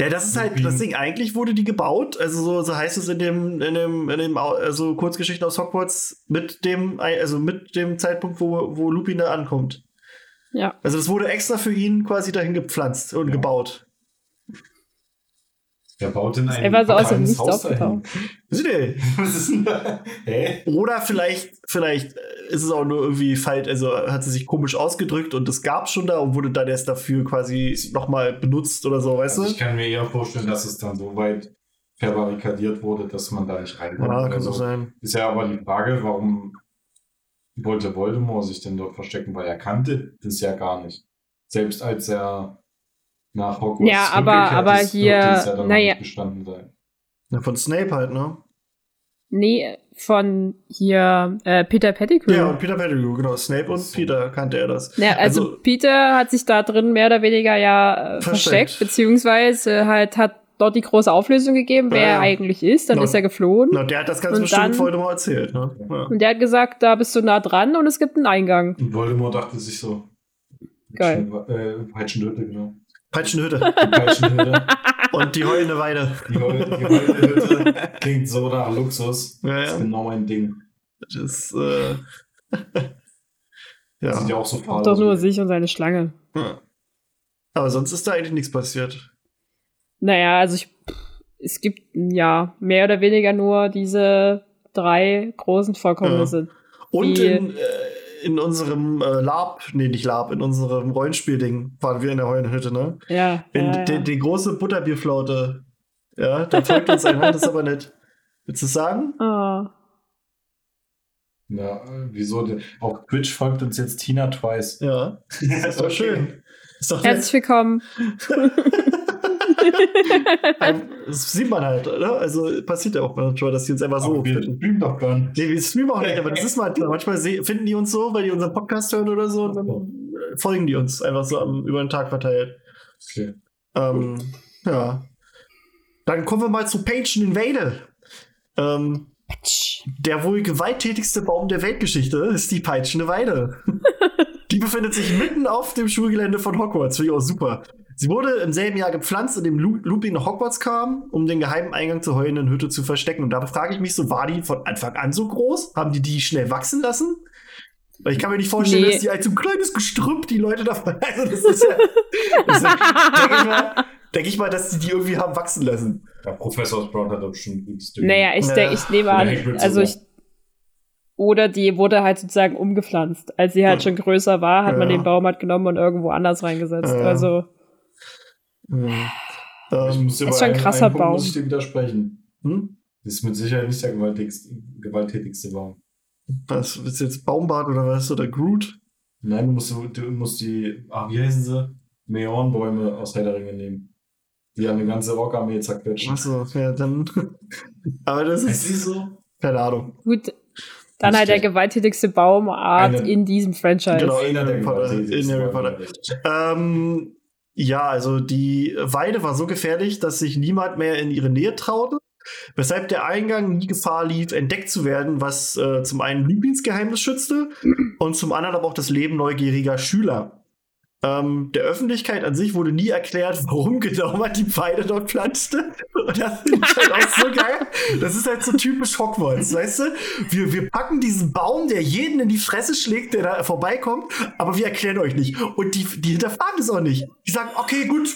ja, das ist halt das Ding. Eigentlich wurde die gebaut, also so, so heißt es in dem, in dem, in dem also Kurzgeschichten aus Hogwarts mit dem, also mit dem Zeitpunkt, wo, wo Lupin da ankommt. Ja. Also das wurde extra für ihn quasi dahin gepflanzt und ja. gebaut. Er baut in ein Er war so aus dem Nichts aufgetaucht. [LAUGHS] Was ist denn da? Hä? Oder vielleicht, vielleicht ist es auch nur irgendwie falsch, also hat sie sich komisch ausgedrückt und das gab es schon da und wurde dann erst dafür quasi nochmal benutzt oder so, weißt also du? Ich kann mir eher vorstellen, dass es dann so weit verbarrikadiert wurde, dass man da nicht reinkommt. Ja, kann also, so sein. Ist ja aber die Frage, warum wollte Voldemort sich denn dort verstecken, weil er kannte das ja gar nicht. Selbst als er nach Hogwarts ja, aber, aber hier, ja naja. Ja, von Snape halt, ne? Nee, von hier äh, Peter Pettigrew. Ja, und Peter Pettigrew, genau. Snape und Peter kannte er das. Ja, also, also Peter hat sich da drin mehr oder weniger ja äh, versteckt. versteckt, beziehungsweise halt hat dort die große Auflösung gegeben, wer ja, er eigentlich ist. Dann no, ist er geflohen. No, der hat das ganz und bestimmt dann, Voldemort erzählt. Ne? Ja. Und der hat gesagt, da bist du nah dran und es gibt einen Eingang. Und Voldemort dachte sich so. Geil. Äh, Peitschenhütte, genau. Peitschenhütte. Peitschenhütte. und die heulende Weide. Die, Heul, die heulende Hütte klingt so nach Luxus. Ja, das ist genau mein Ding. Das ist, äh [LAUGHS] ja. Sieht ja auch so faul Doch nur sich und seine Schlange. Ja. Aber sonst ist da eigentlich nichts passiert. Naja, also ich, es gibt ja mehr oder weniger nur diese drei großen Vorkommnisse. Ja. Und in, äh, in unserem äh, Lab, nee, nicht Lab, in unserem Rollenspielding waren wir in der Heulenhütte, ne? Ja. In ja, ja. Die, die, große Butterbierflaute. Ja, da folgt uns ein Hand, das ist aber nett. Willst du sagen? Oh. Ja, wieso? Auf Twitch folgt uns jetzt Tina Twice. Ja. [LAUGHS] das ist doch schön. Ist doch Herzlich willkommen. [LAUGHS] [LAUGHS] das sieht man halt, oder? Also passiert ja auch manchmal, dass die uns einfach so aber wir streamen doch gar nicht. Nee, wir streamen auch nicht, aber das [LAUGHS] ist mal klar. Manchmal finden die uns so, weil die unseren Podcast hören oder so, und dann folgen die uns einfach so am, über den Tag verteilt. Okay. Ähm, ja. Dann kommen wir mal zu Page Invade. Ähm, der wohl gewalttätigste Baum der Weltgeschichte ist die peitschende Weide. [LAUGHS] die befindet sich mitten auf dem Schulgelände von Hogwarts. Finde ich auch super. Sie wurde im selben Jahr gepflanzt, in dem Lupin nach Hogwarts kam, um den geheimen Eingang zur heulenden Hütte zu verstecken. Und da frage ich mich so, war die von Anfang an so groß? Haben die die schnell wachsen lassen? Weil ich kann mir nicht vorstellen, nee. dass die als so ein kleines Gestrüpp die Leute davon. [LAUGHS] Also, das ist ja. Das denke ich, mal, denk ich mal, dass die die irgendwie haben wachsen lassen. Ja, Professor Sprout hat bestimmt gutes Naja, ich, ja. ich nehme an, also ich. Oder die wurde halt sozusagen umgepflanzt. Als sie halt ja. schon größer war, hat ja. man den Baum halt genommen und irgendwo anders reingesetzt. Also. Ja. das ähm, ist schon ein krasser einen Punkt, Baum. Muss ich dir widersprechen. Hm? Das ist mit Sicherheit nicht der gewalttätigste, gewalttätigste Baum. Was, ist jetzt Baumbart oder was? Oder Groot? Nein, du musst, du musst die, ach, wie heißen sie? Meornbäume aus Herr der Ringe nehmen. Die haben eine ganze Rockarmee zerquetscht. Achso, ja, dann. [LAUGHS] Aber das ist. ist so? Keine Ahnung. Gut. Dann halt der gewalttätigste Baumart eine, in diesem Franchise. Genau, in Harry Potter. In Harry Potter. Ähm, ja, also die Weide war so gefährlich, dass sich niemand mehr in ihre Nähe traute weshalb der Eingang nie Gefahr lief, entdeckt zu werden, was äh, zum einen Lieblingsgeheimnis schützte [CLEARS THROAT] und zum anderen aber auch das Leben neugieriger Schüler. Ähm, der Öffentlichkeit an sich wurde nie erklärt, [LAUGHS] warum genau man die Pfeile dort pflanzte. Und das finde ich halt auch so geil. Das ist halt so typisch Hogwarts, weißt du? Wir, wir packen diesen Baum, der jeden in die Fresse schlägt, der da vorbeikommt, aber wir erklären euch nicht. Und die, die hinterfragen es auch nicht. Die sagen, okay, gut,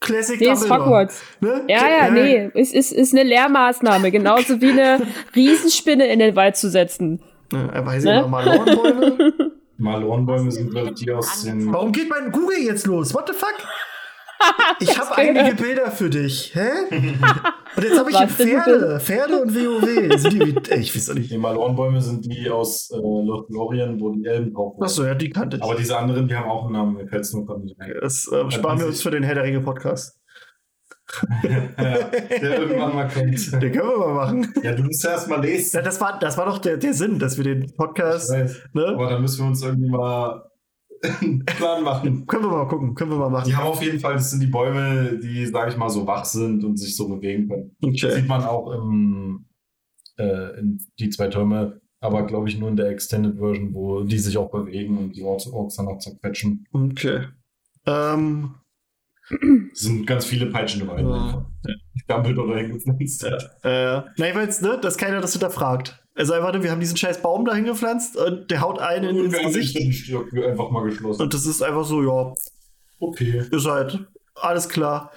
Classic nee, ist Hogwarts. Ne? Ja, ja, ja, nee. Es ist, ist eine Lehrmaßnahme. Genauso wie eine Riesenspinne in den Wald zu setzen. Ja, weiß ich ne? noch, Malornbäume. [LAUGHS] Malornbäume sind, glaube die aus den. Warum geht mein Google jetzt los? What the fuck? [LAUGHS] Ich habe einige Bilder für dich. Hä? [LAUGHS] Und jetzt habe ich hier Pferde. Pferde und WoW. Sind die, [LAUGHS] ey, ich weiß auch nicht. Die Malornbäume sind die aus äh, Lothlorien, wo die Elben drauf waren. Achso, ja, die kannte ich. Aber diese anderen, die haben auch einen Namen. Mir fällt es nur ein. Das äh, sparen wir uns für den Herr der Ringe Podcast. Ja, der irgendwann mal kommt. [LAUGHS] Den können wir mal machen. Ja, du musst ja erst mal lesen. Ja, das, war, das war doch der, der Sinn, dass wir den Podcast. Ne? Aber dann müssen wir uns irgendwie mal [LAUGHS] Plan machen. können wir mal gucken, können wir mal machen. Die haben auf jeden Fall, das sind die Bäume, die, sage ich mal, so wach sind und sich so bewegen können. Okay. Das sieht man auch im, äh, in die zwei Türme, aber glaube ich nur in der Extended Version, wo die sich auch bewegen und die Orks, Orks dann auch zerquetschen. Okay. Ähm. Es sind ganz viele Peitschen dabei. Ja. Dumbledore hingepflanzt. Ja. Äh, nein, weil jetzt, ne, dass keiner das hinterfragt. Also einfach, wir haben diesen scheiß Baum dahin gepflanzt und der haut einen und ins Gesicht. einfach mal geschlossen. Und das ist einfach so, ja. Okay. Ist halt alles klar.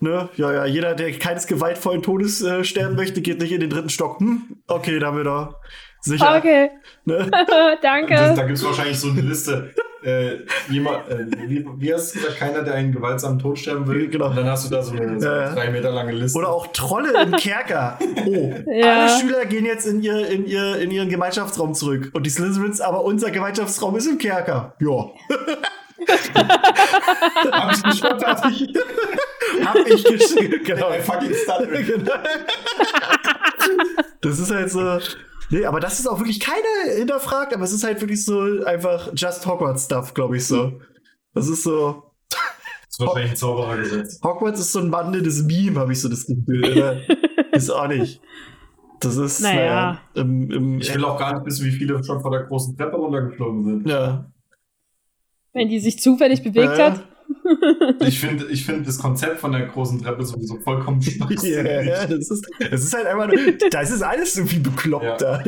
Ne? Ja, ja, jeder, der keines gewaltvollen Todes äh, sterben möchte, geht nicht in den dritten Stock. Hm? Okay, da wir da. Sicher. Okay. Ne? [LAUGHS] Danke. Das, da gibt es wahrscheinlich so eine Liste äh, jemand, äh, wie, wie hast du gesagt, keiner, der einen gewaltsamen Tod sterben will? Genau. Und dann hast du da so eine, so eine drei Meter lange Liste. Oder auch Trolle im Kerker. [LAUGHS] Oh, ja. alle Schüler gehen jetzt in, ihr, in, ihr, in ihren Gemeinschaftsraum zurück. Und die Slytherins, aber unser Gemeinschaftsraum ist im Kerker. Ja. [LAUGHS] Hab ich gespannt, hab ich. hab ich geschrieben. [LAUGHS] Genau. fucking genau. Das ist halt so. Nee, aber das ist auch wirklich keiner hinterfragt, aber es ist halt wirklich so einfach just Hogwarts-Stuff, glaube ich so. Das ist so. Das ist wahrscheinlich ein Zauberergesetz. Hogwarts ist so ein wandelndes Meme, habe ich so das Gefühl. [LAUGHS] ist auch nicht. Das ist, naja. naja im, im, ich will auch gar nicht wissen, wie viele schon von der großen Treppe runtergeflogen sind. Ja. Wenn die sich zufällig bewegt ja. hat. [LAUGHS] ich finde ich find das Konzept von der großen Treppe sowieso vollkommen spannend. Ja, yeah, das, ist, das ist halt einfach, das ist alles irgendwie bekloppt ja. da.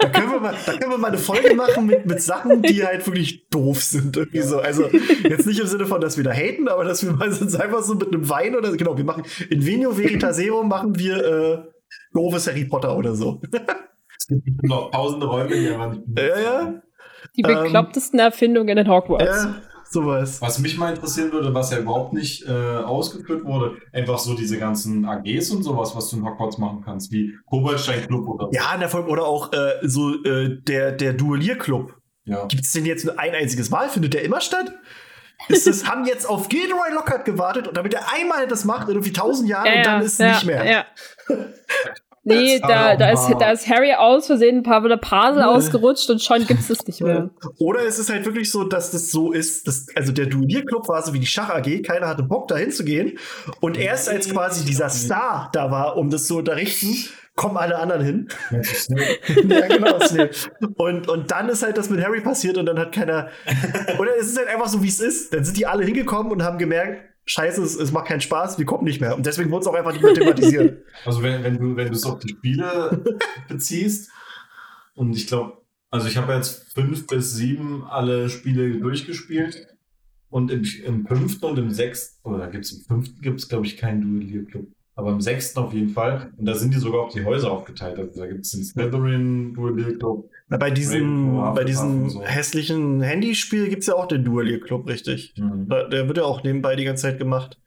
Da können, wir mal, da können wir mal eine Folge machen mit, mit Sachen, die halt wirklich doof sind. Irgendwie so. Also jetzt nicht im Sinne von, dass wir da haten, aber dass wir mal sonst einfach so mit einem Wein oder genau, wir machen in Venio Veritaserum machen wir äh, doofes Harry Potter oder so. Es gibt noch tausende Räume, die einfach nicht Ja, ja. Die beklopptesten ähm, Erfindungen in Hogwarts. Ja sowas. Was mich mal interessieren würde, was ja überhaupt nicht äh, ausgeführt wurde, einfach so diese ganzen AGs und sowas, was du in Hogwarts machen kannst, wie Koboldstein Club oder so. Ja, in der Folge, oder auch äh, so äh, der, der Duellierclub. Ja. Gibt es denn jetzt nur ein einziges Mal? Findet der immer statt? Ist es, [LAUGHS] haben jetzt auf Gilderoy Lockhart gewartet und damit er einmal das macht, irgendwie tausend Jahre ja, und dann ist es ja, nicht mehr. Ja. [LAUGHS] Nee, da, da, ist, da ist Harry aus Versehen ein paar wieder Parsel ausgerutscht und schon gibt es das nicht mehr. [LAUGHS] Oder ist es halt wirklich so, dass das so ist, dass, also der Duellierclub war so wie die Schach AG, keiner hatte Bock da hinzugehen. Und erst als quasi dieser Star da war, um das zu unterrichten, kommen alle anderen hin. ja, [LAUGHS] genau. Und, und dann ist halt das mit Harry passiert und dann hat keiner. Oder es ist halt einfach so, wie es ist. Dann sind die alle hingekommen und haben gemerkt, Scheiße, es, es macht keinen Spaß, wir kommen nicht mehr. Und deswegen wurde es auch einfach nicht mehr thematisiert. [LAUGHS] Also wenn, wenn du wenn du es auf die Spiele [LAUGHS] beziehst, und ich glaube, also ich habe jetzt fünf bis sieben alle Spiele durchgespielt. Und im, im fünften und im sechsten, oder gibt es im fünften, gibt es, glaube ich, keinen Duellierclub. Aber im sechsten auf jeden Fall. Und da sind die sogar auf die Häuser aufgeteilt. Also da gibt es den Slytherin Duellierclub. Na, bei diesem, bei diesem so. hässlichen Handyspiel gibt es ja auch den Duellierclub, richtig. Mhm. Da, der wird ja auch nebenbei die ganze Zeit gemacht.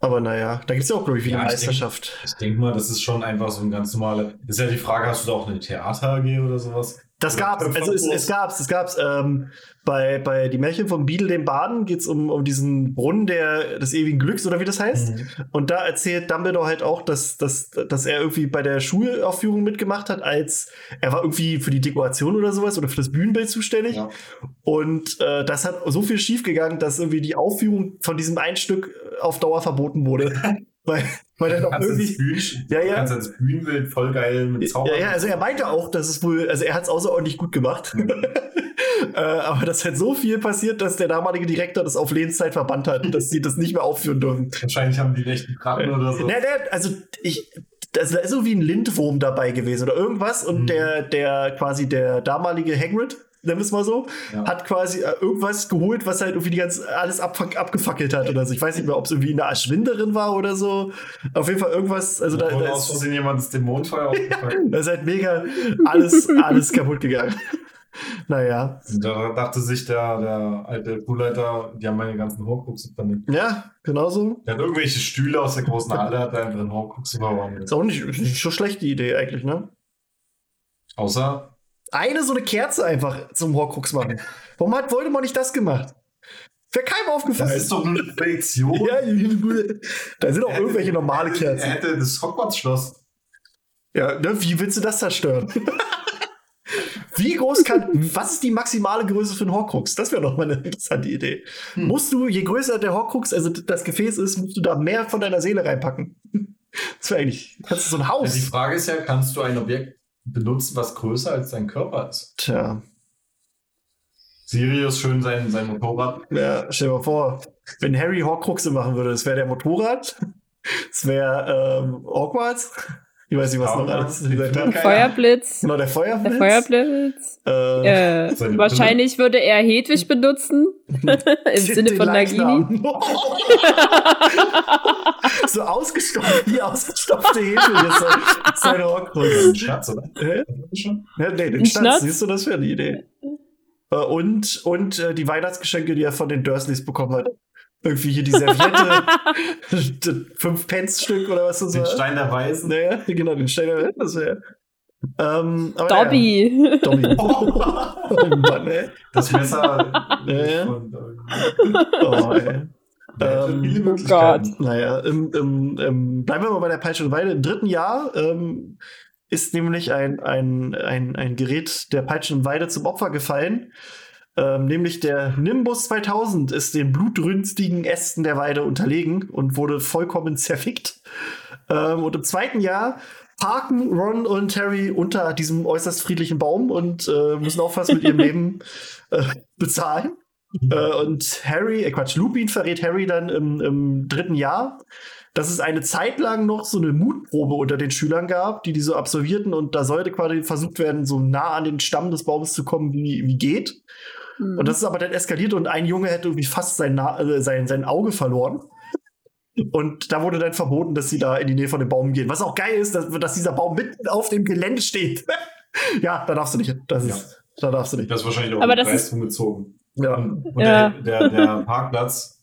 Aber naja, da gibt es ja auch, glaube ich, wieder ja, Meisterschaft. Ich denke denk mal, das ist schon einfach so ein ganz normaler. Ist ja die Frage, hast du da auch eine Theater AG oder sowas? Das gab's, also es, es gab's, es gab's. Ähm, bei, bei Die Märchen von Beadle dem Baden geht es um, um diesen Brunnen der, des ewigen Glücks oder wie das heißt. Mhm. Und da erzählt Dumbledore halt auch, dass, dass, dass er irgendwie bei der Schulaufführung mitgemacht hat, als er war irgendwie für die Dekoration oder sowas oder für das Bühnenbild zuständig. Ja. Und äh, das hat so viel schiefgegangen, dass irgendwie die Aufführung von diesem ein Stück auf Dauer verboten wurde. [LAUGHS] Weil, weil dann auch irgendwie. Bühnen, ja, ja. Das Bühnenbild voll geil mit Zauber. Ja, ja, also er meinte auch, dass es wohl, also er hat es außerordentlich gut gemacht. Mhm. [LAUGHS] äh, aber das halt so viel passiert, dass der damalige Direktor das auf Lebenszeit verbannt hat, dass sie das nicht mehr aufführen dürfen. [LAUGHS] Wahrscheinlich haben die rechten Karten oder so. Nee, nee, also ich, also da ist so wie ein Lindwurm dabei gewesen oder irgendwas und mhm. der, der quasi der damalige Hagrid, nennen wir es mal so, ja. hat quasi äh, irgendwas geholt, was halt irgendwie die ganze, alles ab, abgefackelt hat oder so. Ich weiß nicht mehr, ob es irgendwie eine Erschwinderin war oder so. Auf jeden Fall irgendwas, also da, da ist. Versehen jemand das Dämonenfeuer [LAUGHS] aufgepackt. da ist halt mega alles, alles kaputt gegangen. [LAUGHS] Naja. Da dachte sich der, der alte Schulleiter, die haben meine ganzen Horcruxe vernichtet. Ja, genau so. Der hat irgendwelche Stühle aus der großen Halle, hat da drin Horcruxe verwandelt. Ist auch nicht, nicht so schlechte Idee eigentlich, ne? Außer eine so eine Kerze einfach zum Horcrux machen. Warum hat Voldemort nicht das gemacht? Wäre keinem aufgefallen. Das ist doch eine Projektion. [LAUGHS] ja, da sind auch irgendwelche normale Kerzen. Er hätte das Hogwarts-Schloss. Ja, ne, wie willst du das zerstören? [LAUGHS] wie groß kann, was ist die maximale Größe für einen Horcrux? Das wäre doch mal eine interessante Idee. Hm. Musst du, je größer der Horcrux, also das Gefäß ist, musst du da mehr von deiner Seele reinpacken. Das wäre eigentlich, kannst du so ein Haus. Ja, die Frage ist ja, kannst du ein Objekt benutzen, was größer als dein Körper ist. Tja. Sirius schön sein, sein Motorrad. Ja, stell dir mal vor, wenn Harry Horcruxe machen würde, das wäre der Motorrad, [LAUGHS] das wäre ähm, Hogwarts, ich weiß nicht, was noch alles ist. Feuerblitz. Genau, der Feuerblitz. Der Feuerblitz. Äh, äh, [LAUGHS] wahrscheinlich würde er Hedwig benutzen. [LAUGHS] Im Sinne von Nagini. [LAUGHS] so ausgestopft, wie ausgestopfte Hedwig ist seine Horcrux. Ein Schatz, oder? Hä? Ja, nee, den Schatz, siehst du, das wäre eine Idee. Äh, und, und äh, die Weihnachtsgeschenke, die er von den Dursleys bekommen hat. Irgendwie hier die Serviette, [LAUGHS] fünf Pence-Stück oder was das war. Den Stein der Weisen. Naja, genau, den Stein der Weisen, das wäre. Ähm, Dobby. Ja. Dobby. [LAUGHS] Oh, Mann, ey. Das Messer. Ja. Oh, ey. Ähm, oh Gott. Naja, im, im, im, bleiben wir mal bei der Peitsche und Weide. Im dritten Jahr ähm, ist nämlich ein, ein, ein, ein Gerät der Peitsche und Weide zum Opfer gefallen. Ähm, nämlich der Nimbus 2000 ist den blutrünstigen Ästen der Weide unterlegen und wurde vollkommen zerfickt. Ähm, und im zweiten Jahr parken Ron und Harry unter diesem äußerst friedlichen Baum und äh, müssen auch fast mit ihrem [LAUGHS] Leben äh, bezahlen. Äh, und Harry, äh Quatsch, Lupin verrät Harry dann im, im, dritten Jahr, dass es eine Zeit lang noch so eine Mutprobe unter den Schülern gab, die die so absolvierten und da sollte quasi versucht werden, so nah an den Stamm des Baumes zu kommen, wie, wie geht. Mhm. Und das ist aber dann eskaliert und ein Junge hätte irgendwie fast sein, Na äh, sein, sein Auge verloren. Und da wurde dann verboten, dass sie da in die Nähe von dem Baum gehen. Was auch geil ist, dass, dass dieser Baum mitten auf dem Gelände steht. [LAUGHS] ja, da darfst du nicht. Das ist, ja. Da darfst du nicht. Das ist wahrscheinlich auch aber das ist gezogen. Ja. Und, und ja. Der, der, der Parkplatz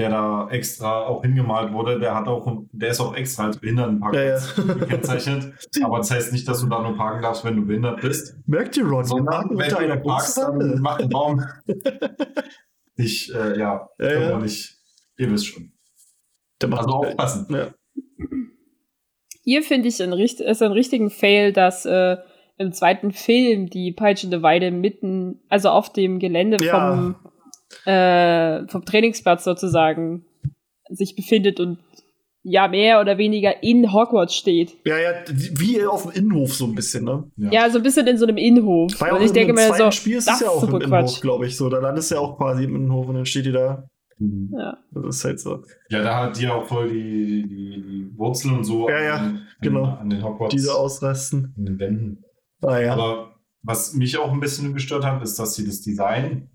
der da extra auch hingemalt wurde, der hat auch, der ist auch extra als Behindertenparkplatz ja, ja. gekennzeichnet. [LAUGHS] Aber das heißt nicht, dass du da nur parken darfst, wenn du behindert bist. Merkt ihr, Ron? Sondern wenn du einer parkst, dann mach einen Baum. [LAUGHS] ich, äh, ja, ja, ja. nicht. Ihr wisst schon. also aufpassen. Ja. Hier finde ich ein, ist ein richtigen Fail, dass äh, im zweiten Film die peitschende Weide mitten, also auf dem Gelände ja. vom äh, vom Trainingsplatz sozusagen sich befindet und ja mehr oder weniger in Hogwarts steht. Ja, ja, wie auf dem Innenhof so ein bisschen, ne? Ja, ja so ein bisschen in so einem Innenhof. Weil und ich denke mir so, Spiel ist das ja auch im Innenhof, glaube ich, so. Da landest du ja auch quasi im Innenhof und dann steht die da. Mhm. Ja. Das ist halt so. Ja, da hat die auch voll die, die, die Wurzeln und so ja, ja, an, genau. an den Hogwarts. Diese ausrasten. In den Wänden. Ah, ja. Aber was mich auch ein bisschen gestört hat, ist, dass sie das Design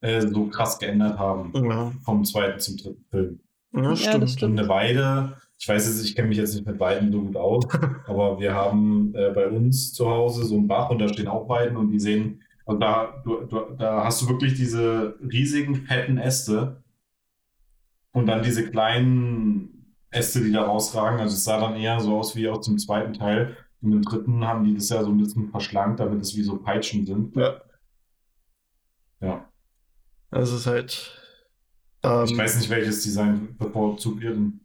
äh, so krass geändert haben. Ja. Vom zweiten zum dritten Film. Ja, stimmt. Ja, stimmt. eine Weide, ich weiß jetzt, ich kenne mich jetzt nicht mit Weiden so gut aus, [LAUGHS] aber wir haben äh, bei uns zu Hause so einen Bach und da stehen auch Weiden und die sehen, und da, du, du, da hast du wirklich diese riesigen, fetten Äste und dann diese kleinen Äste, die da rausragen. Also es sah dann eher so aus wie aus dem zweiten Teil. Und im dritten haben die das ja so ein bisschen verschlankt, damit es wie so Peitschen sind. Ja. Ja. Also es ist halt. Ähm, ich weiß nicht, welches Design bevorzugt ihr denn.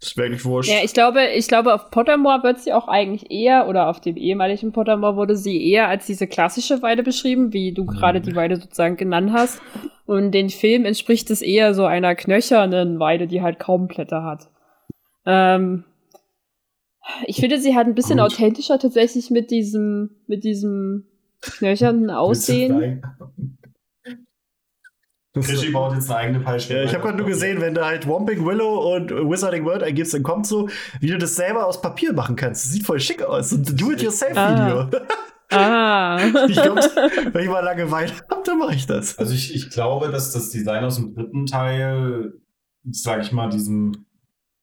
Das ist wirklich wurscht. Ja, ich glaube, ich glaube, auf Pottermore wird sie auch eigentlich eher, oder auf dem ehemaligen Pottermore wurde sie eher als diese klassische Weide beschrieben, wie du mhm. gerade die Weide sozusagen genannt hast. Und den Film entspricht es eher so einer knöchernen Weide, die halt kaum Blätter hat. Ähm, ich finde, sie hat ein bisschen Gut. authentischer tatsächlich mit diesem, mit diesem knöchernen Aussehen. Krischi baut jetzt eine eigene Peitsche. Ja, ich habe gerade nur gesehen, wenn du halt Womping Willow und Wizarding World eingibst, dann kommt so, wie du das selber aus Papier machen kannst. Das sieht voll schick aus. Ein Do-it-yourself-Video. Ah. [LAUGHS] ah. ich glaube, wenn ich mal Langeweile habe, dann mache ich das. Also ich, ich glaube, dass das Design aus dem dritten Teil, sage ich mal, diesem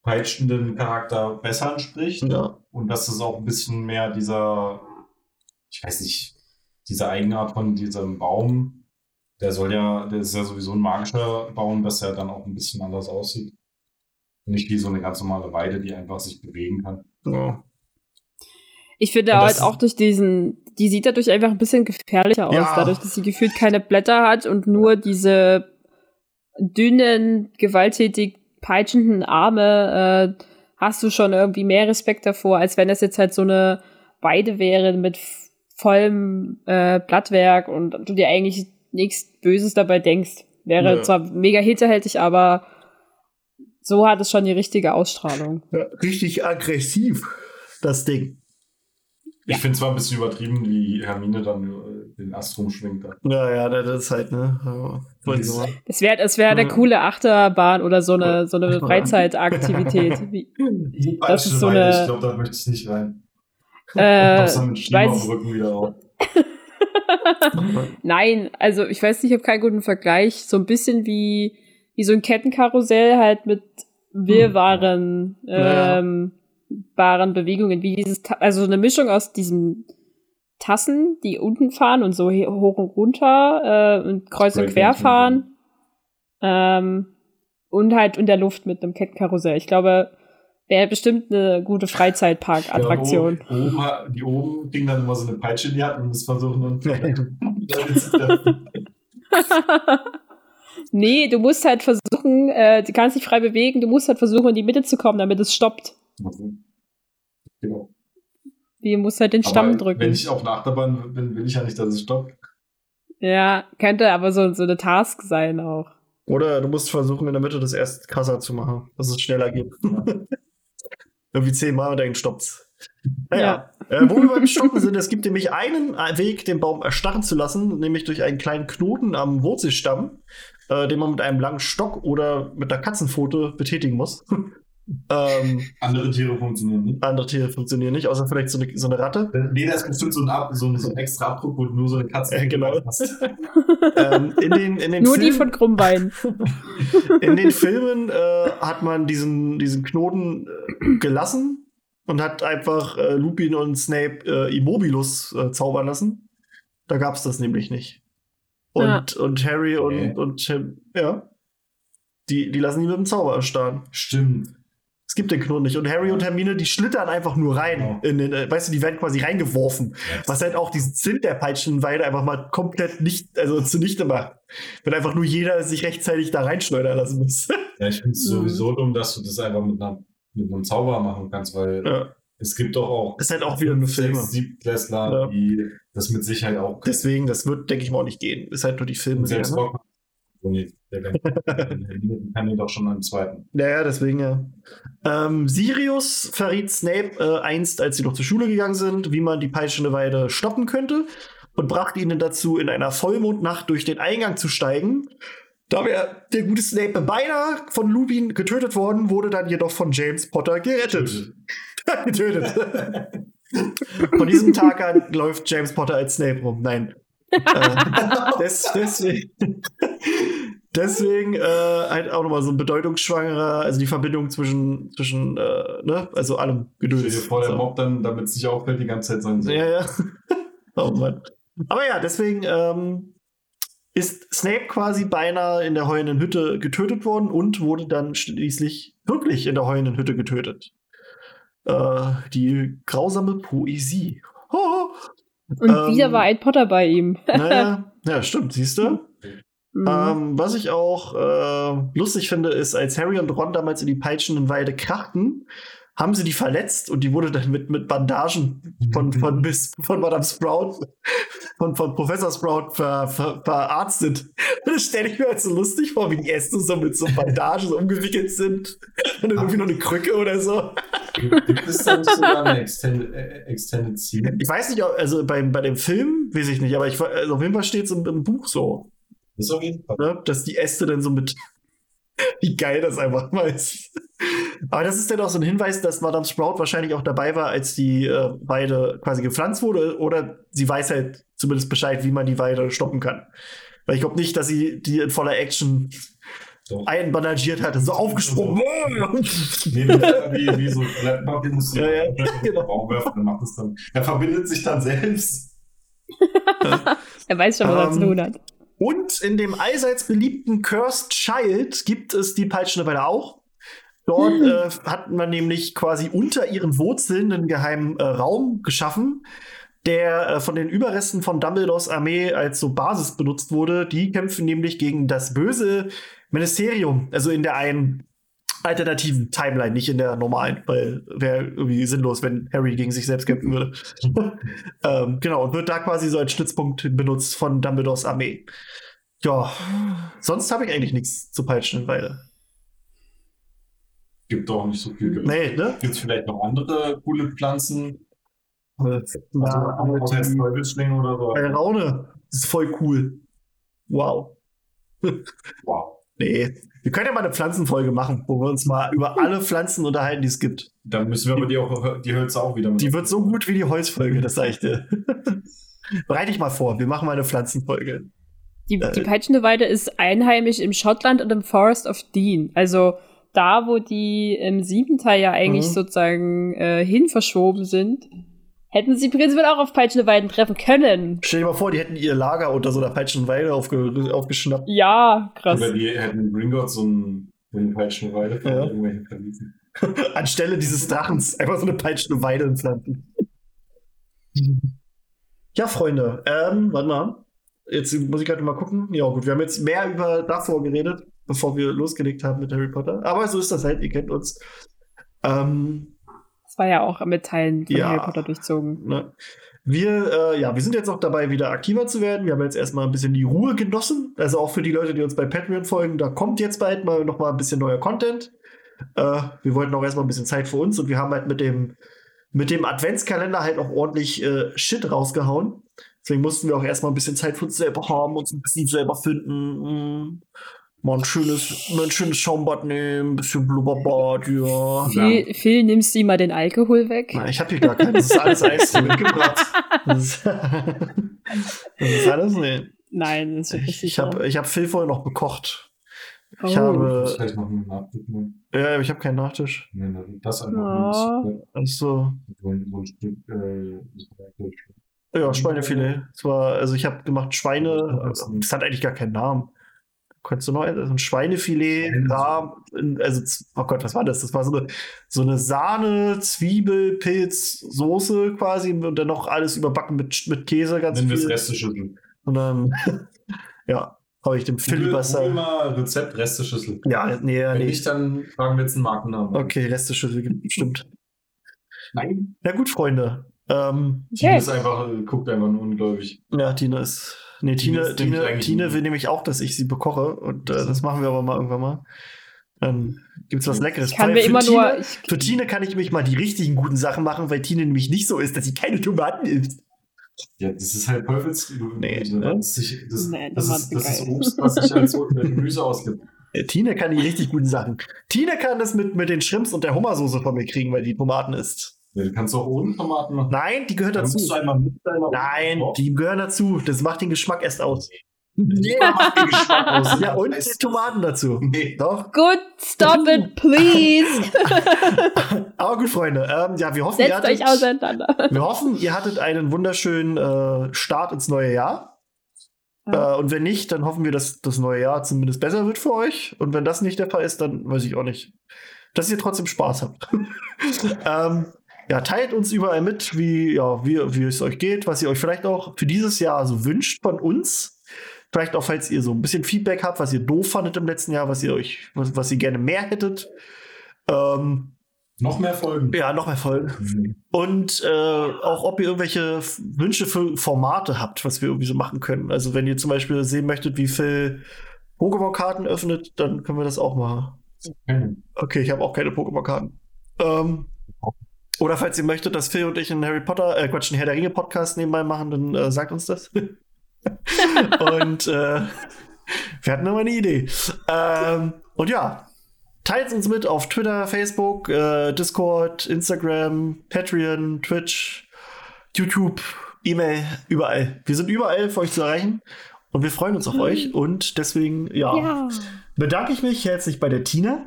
peitschenden Charakter besser entspricht. Ja. Und dass es auch ein bisschen mehr dieser, ich weiß nicht, diese Eigenart von diesem Baum der soll ja, der ist ja sowieso ein magischer Baum, dass er dann auch ein bisschen anders aussieht. Nicht wie so eine ganz normale Weide, die einfach sich bewegen kann. Ja. Ich finde halt auch durch diesen, die sieht dadurch einfach ein bisschen gefährlicher aus, ja. dadurch, dass sie gefühlt keine Blätter hat und nur diese dünnen, gewalttätig peitschenden Arme, äh, hast du schon irgendwie mehr Respekt davor, als wenn das jetzt halt so eine Weide wäre mit vollem äh, Blattwerk und du dir eigentlich nichts Böses dabei denkst. Wäre ja. zwar mega hinterhältig, aber so hat es schon die richtige Ausstrahlung. Ja, richtig aggressiv, das Ding. Ich finde zwar ein bisschen übertrieben, wie Hermine dann äh, den Ast rumschwingt. Ja, ja, das ist halt, ne? Es wäre es wär eine coole Achterbahn oder so eine, so eine Freizeitaktivität. [LAUGHS] das ist so eine. Ich glaube, da möchte ich nicht rein. Äh, ich dem Rücken wieder auf. [LAUGHS] [LAUGHS] Nein, also ich weiß nicht, ich habe keinen guten Vergleich. So ein bisschen wie, wie so ein Kettenkarussell halt mit Wirrwarren, hm. ähm, Waren Bewegungen, wie dieses, also eine Mischung aus diesen Tassen, die unten fahren und so hoch und runter äh, und kreuz und quer fahren. Ähm, und halt in der Luft mit einem Kettenkarussell. Ich glaube, Wäre bestimmt eine gute Freizeitpark-Attraktion. Ja, oben, die oben kriegen dann immer so eine Peitsche in die Hand und das versuchen und [LAUGHS] Nee, du musst halt versuchen, äh, du kannst dich frei bewegen, du musst halt versuchen, in die Mitte zu kommen, damit es stoppt. Okay. Genau. Du musst halt den Stamm aber drücken. Wenn ich auf einer Achterbahn bin, will ich ja nicht, dass es stoppt. Ja, könnte aber so, so eine Task sein auch. Oder du musst versuchen, in der Mitte das erst krasser zu machen, dass es schneller geht. Ja. Irgendwie zehnmal und dann stoppt's. Naja, ja. äh, wo wir beim Stoppen sind, es gibt nämlich einen Weg, den Baum erstarren zu lassen, nämlich durch einen kleinen Knoten am Wurzelstamm, äh, den man mit einem langen Stock oder mit einer Katzenpfote betätigen muss. Ähm, andere Tiere funktionieren nicht. Andere Tiere funktionieren nicht, außer vielleicht so eine, so eine Ratte. Nee, da ist bestimmt so ein, Ab, so ein, so ein extra Abdruck, wo nur so eine Katze äh, genau. passt. [LAUGHS] ähm, in den, in den nur Film die von Krummbein. [LAUGHS] in den Filmen äh, hat man diesen, diesen Knoten äh, gelassen und hat einfach äh, Lupin und Snape äh, Immobilus äh, zaubern lassen. Da gab es das nämlich nicht. Und, ja. und Harry und, okay. und, und ja. Die, die lassen ihn mit dem Zauber erstarren. Stimmt. Gibt den Knoten nicht. Und Harry und Hermine, die schlittern einfach nur rein. Ja. In den, äh, weißt du, die werden quasi reingeworfen. Yes. Was halt auch diesen Sinn der Peitschenweide einfach mal komplett nicht, also zunichte macht. Wenn einfach nur jeder sich rechtzeitig da reinschleudern lassen muss. Ja, ich finde es [LAUGHS] sowieso dumm, dass du das einfach mit, einer, mit einem Zauber machen kannst, weil ja. es gibt doch auch. Es ist halt auch wieder eine Filme. Siebtklässler, ja. die das mit Sicherheit auch. Deswegen, das wird, denke ich mal, auch nicht gehen. Ist halt nur die Filme. Selbst wieder, ne? Der [LAUGHS] kann ihn doch schon am zweiten. Naja, deswegen ja. Ähm, Sirius verriet Snape äh, einst, als sie noch zur Schule gegangen sind, wie man die peitschende Weide stoppen könnte und brachte ihnen dazu, in einer Vollmondnacht durch den Eingang zu steigen. Da wäre der gute Snape beinahe von Lupin getötet worden, wurde dann jedoch von James Potter gerettet. getötet. [LAUGHS] von diesem Tag an läuft James Potter als Snape rum. Nein. [LAUGHS] äh, des, deswegen deswegen äh, halt auch nochmal so ein bedeutungsschwangerer, also die Verbindung zwischen, zwischen äh, ne, also allem Geduld. Stell dir vor, der Mob dann, damit es nicht auffällt, die ganze Zeit sein soll. Ja, ja. [LAUGHS] oh Mann. Aber ja, deswegen ähm, ist Snape quasi beinahe in der heulenden Hütte getötet worden und wurde dann schließlich wirklich in der heulenden Hütte getötet. Äh, die grausame Poesie. [LAUGHS] Und ähm, wieder war ein Potter bei ihm. naja, [LAUGHS] ja, stimmt, siehst du? Mhm. Ähm, was ich auch äh, lustig finde, ist, als Harry und Ron damals in die peitschenden Weide krachten, haben sie die verletzt und die wurde dann mit, mit Bandagen von, von, Miss, von Madame Sprout, von, von Professor Sprout ver, ver, verarztet. Das stelle ich mir halt so lustig vor, wie die Äste so mit so Bandagen so umgewickelt sind. Und irgendwie noch eine Krücke oder so. Gibt es da nicht sogar eine Extended, äh, Extended Scene? Ich weiß nicht, also bei, bei dem Film weiß ich nicht, aber ich, also auf jeden Fall steht es im, im Buch so. Das auf jeden Fall. Ne? Dass die Äste dann so mit. [LAUGHS] Wie geil das einfach mal ist. Aber das ist dann auch so ein Hinweis, dass Madame Sprout wahrscheinlich auch dabei war, als die äh, Weide quasi gepflanzt wurde. Oder sie weiß halt zumindest Bescheid, wie man die Weide stoppen kann. Weil ich glaube nicht, dass sie die in voller Action so. einbandagiert hatte, so aufgesprungen. [LAUGHS] nee, wie, wie so musst du ja, ja. genau. Raumwerfen, dann macht es dann. Er verbindet sich dann selbst. [LAUGHS] er weiß schon, was er zu tun hat. Und in dem allseits beliebten Cursed Child gibt es die peitschende Weile auch. Dort hm. äh, hat man nämlich quasi unter ihren Wurzeln einen geheimen äh, Raum geschaffen, der äh, von den Überresten von Dumbledores Armee als so Basis benutzt wurde. Die kämpfen nämlich gegen das böse Ministerium, also in der einen alternativen Timeline, nicht in der normalen, weil wäre irgendwie sinnlos, wenn Harry gegen sich selbst kämpfen würde. [LAUGHS] ähm, genau, und wird da quasi so als Stützpunkt benutzt von Dumbledores Armee. Ja, sonst habe ich eigentlich nichts zu peitschen, weil. Gibt doch nicht so viel. Nee, ne? Gibt es vielleicht noch andere coole Pflanzen? Na, also, also Teufelsschlinge oder so. Eine Raune. Das ist voll cool. Wow. [LAUGHS] wow. Nee, wir können ja mal eine Pflanzenfolge machen, wo wir uns mal über alle Pflanzen unterhalten, die es gibt. Dann müssen wir aber die, auch, die Hölzer auch wieder mit. Die wird so gut wie die Holzfolge, das sage ich dir. [LAUGHS] Bereite ich mal vor, wir machen mal eine Pflanzenfolge. Die, äh, die peitschende Weide ist einheimisch im Schottland und im Forest of Dean. Also da, wo die im siebten Teil ja eigentlich mhm. sozusagen äh, hin verschoben sind. Hätten sie prinzipiell auch auf peitschende Weiden treffen können. Stell dir mal vor, die hätten ihr Lager unter so einer peitschenden Weide aufge aufgeschnappt. Ja, krass. Oder die hätten Gringotts so ein, eine peitschende Weide von ja. irgendwelchen. [LAUGHS] Anstelle dieses Dachens einfach so eine peitschende Weide implanten. ja, Freunde, ähm, warte mal. Jetzt muss ich gerade mal gucken. Ja, gut, wir haben jetzt mehr über davor geredet, bevor wir losgelegt haben mit Harry Potter. Aber so ist das halt, ihr kennt uns. Ähm, war ja auch mit Teilen von ja, Harry Potter durchzogen. Ne? Wir, äh, ja, wir sind jetzt auch dabei, wieder aktiver zu werden. Wir haben jetzt erstmal ein bisschen die Ruhe genossen. Also auch für die Leute, die uns bei Patreon folgen, da kommt jetzt bald mal noch mal ein bisschen neuer Content. Äh, wir wollten auch erstmal ein bisschen Zeit für uns und wir haben halt mit dem, mit dem Adventskalender halt auch ordentlich äh, Shit rausgehauen. Deswegen mussten wir auch erstmal ein bisschen Zeit für uns selber haben, uns ein bisschen selber finden. Mal ein schönes, mal ein schönes Schaumbad nehmen, ein bisschen Blubberbad, ja. Phil, Phil, nimmst du mal den Alkohol weg? Na, ich habe hier gar keinen. Das ist alles Eis mitgebracht. Das ist, [LAUGHS] das ist alles, nee. Nein, das ist wirklich Ich, ich habe ich hab Phil vorher noch bekocht. Ich oh. habe. Das noch einen Nachtisch Ja, aber ich habe keinen Nachtisch. Nee, das einfach oh. Also. So ein Stück, äh, ja, Schweinefilet. Es war, also ich habe gemacht Schweine. Das hat eigentlich gar keinen Namen konntest du noch ein Schweinefilet, Rahm, also, oh Gott, was war das? Das war so eine, so eine Sahne, Zwiebel, Pilz, Soße quasi und dann noch alles überbacken mit, mit Käse, ganz Nennen viel. wir Resteschüssel. Und dann, [LAUGHS] ja, habe ich dem Filibuster. Mal Rezept Resteschüssel. Ja, nee, Wenn nee. nicht, dann fragen wir jetzt einen Markennamen. Okay, Resteschüssel, stimmt. Nein. Ja, gut, Freunde. Ähm, Tina ist einfach, guckt einfach nur ungläubig. Ja, Tina ist Nee, Tine, Tine, Tine will nämlich auch, dass ich sie bekoche. Und äh, das machen wir aber mal irgendwann mal. Dann gibt es was Leckeres. Kann mir immer Tine, nur, ich, für Tine kann ich nämlich mal die richtigen guten Sachen machen, weil Tine nämlich nicht so ist, dass sie keine Tomaten isst. Ja, das ist halt Teufels. Nee, das, ne? das, das, Nee, das, ist, das ist. Obst, was sich als Gemüse ausgibt. Tine kann die richtig guten Sachen. Tine kann das mit, mit den Shrimps und der Hummersoße von mir kriegen, weil die Tomaten isst. Ja, du kannst auch ohne Tomaten machen. Nein, die gehört dazu. musst du einmal mit einmal Nein, die gehören dazu. Das macht den Geschmack erst aus. Jeder [LAUGHS] macht den Geschmack [LAUGHS] aus. Ja, und die Tomaten dazu. Nee. Doch. Good, stop it, [LAUGHS] please. Aber gut, Freunde. Ähm, ja, wir hoffen, ihr Setzt euch hattet, auseinander. wir hoffen, ihr hattet einen wunderschönen äh, Start ins neue Jahr. Ja. Äh, und wenn nicht, dann hoffen wir, dass das neue Jahr zumindest besser wird für euch. Und wenn das nicht der Fall ist, dann weiß ich auch nicht. Dass ihr trotzdem Spaß habt. ähm, ja, teilt uns überall mit, wie, ja, wie, wie es euch geht, was ihr euch vielleicht auch für dieses Jahr so wünscht von uns. Vielleicht auch, falls ihr so ein bisschen Feedback habt, was ihr doof fandet im letzten Jahr, was ihr euch, was, was ihr gerne mehr hättet. Ähm, Noch mehr Folgen. ja, noch mehr Folgen. Mhm. Und äh, auch, ob ihr irgendwelche Wünsche für Formate habt, was wir irgendwie so machen können. Also, wenn ihr zum Beispiel sehen möchtet, wie Phil Pokémon-Karten öffnet, dann können wir das auch machen. Okay, ich habe auch keine Pokémon-Karten. Ähm, oder falls ihr möchtet, dass Phil und ich einen Harry Potter, äh, Quatsch, einen Herr der Ringe-Podcast nebenbei machen, dann äh, sagt uns das. [LAUGHS] und äh, wir hatten immer eine Idee. Ähm, und ja, teilt uns mit auf Twitter, Facebook, äh, Discord, Instagram, Patreon, Twitch, YouTube, E-Mail, überall. Wir sind überall für euch zu erreichen und wir freuen uns auf euch und deswegen, ja, Ja. bedanke ich mich herzlich bei der Tina.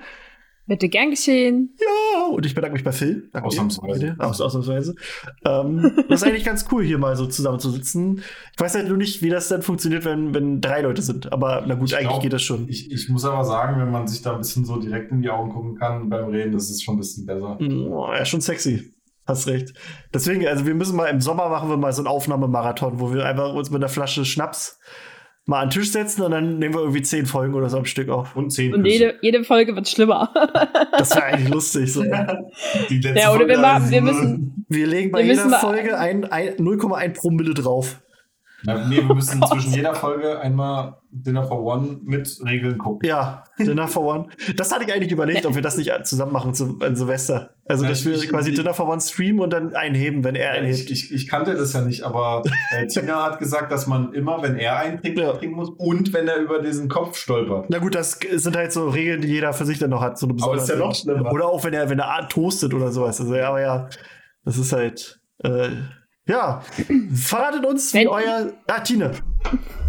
Bitte gern geschehen. Ja, und ich bedanke mich bei Phil. Danke. Ausnahmsweise. Aus, ausnahmsweise. ähm, [LAUGHS] das ist eigentlich ganz cool, hier mal so zusammen zu sitzen. Ich weiß halt nur nicht, wie das dann funktioniert, wenn, wenn drei Leute sind. Aber na gut, Ich eigentlich glaub, geht das schon. Ich, ich muss aber sagen, wenn man sich da ein bisschen so direkt in die Augen gucken kann beim Reden, das ist schon ein bisschen besser. Oh, ja, schon sexy. Hast recht. Deswegen, also wir müssen mal im Sommer machen wir mal so einen Aufnahmemarathon, wo wir einfach uns mit einer Flasche Schnaps mal an den Tisch setzen und dann nehmen wir irgendwie zehn Folgen oder so am Stück auf. Und zehn Und jede, jede Folge wird schlimmer. [LAUGHS] Das wäre eigentlich lustig. So. Die letzte Ja, oder wir Folge machen- ist wir müssen- Wir legen bei Wir jeder Folge ein, ein, 0,1 Promille drauf. Na, nee, wir müssen [LAUGHS] zwischen jeder Folge einmal Dinner for One mit Regeln gucken. Ja, Dinner for One. Das hatte ich eigentlich überlegt, ob wir das nicht zusammen machen zu, an Silvester. Also, Ja, dass wir ich- quasi ich- Dinner for One streamen und dann einheben, wenn er Ich, einhebt. ich, ich kannte das ja nicht, aber äh, Tina hat gesagt, dass man immer, wenn er eintrinkt, Ja. trinken muss und wenn er über diesen Kopf stolpert. Na gut, das sind halt so Regeln, die jeder für sich dann noch hat. So eine Aber ist ja noch schlimmer. Oder auch wenn er, wenn er toastet oder sowas. Also, ja, aber ja, das ist halt. Äh, ja, verratet uns, wie Wenn- euer. Ah, Tine.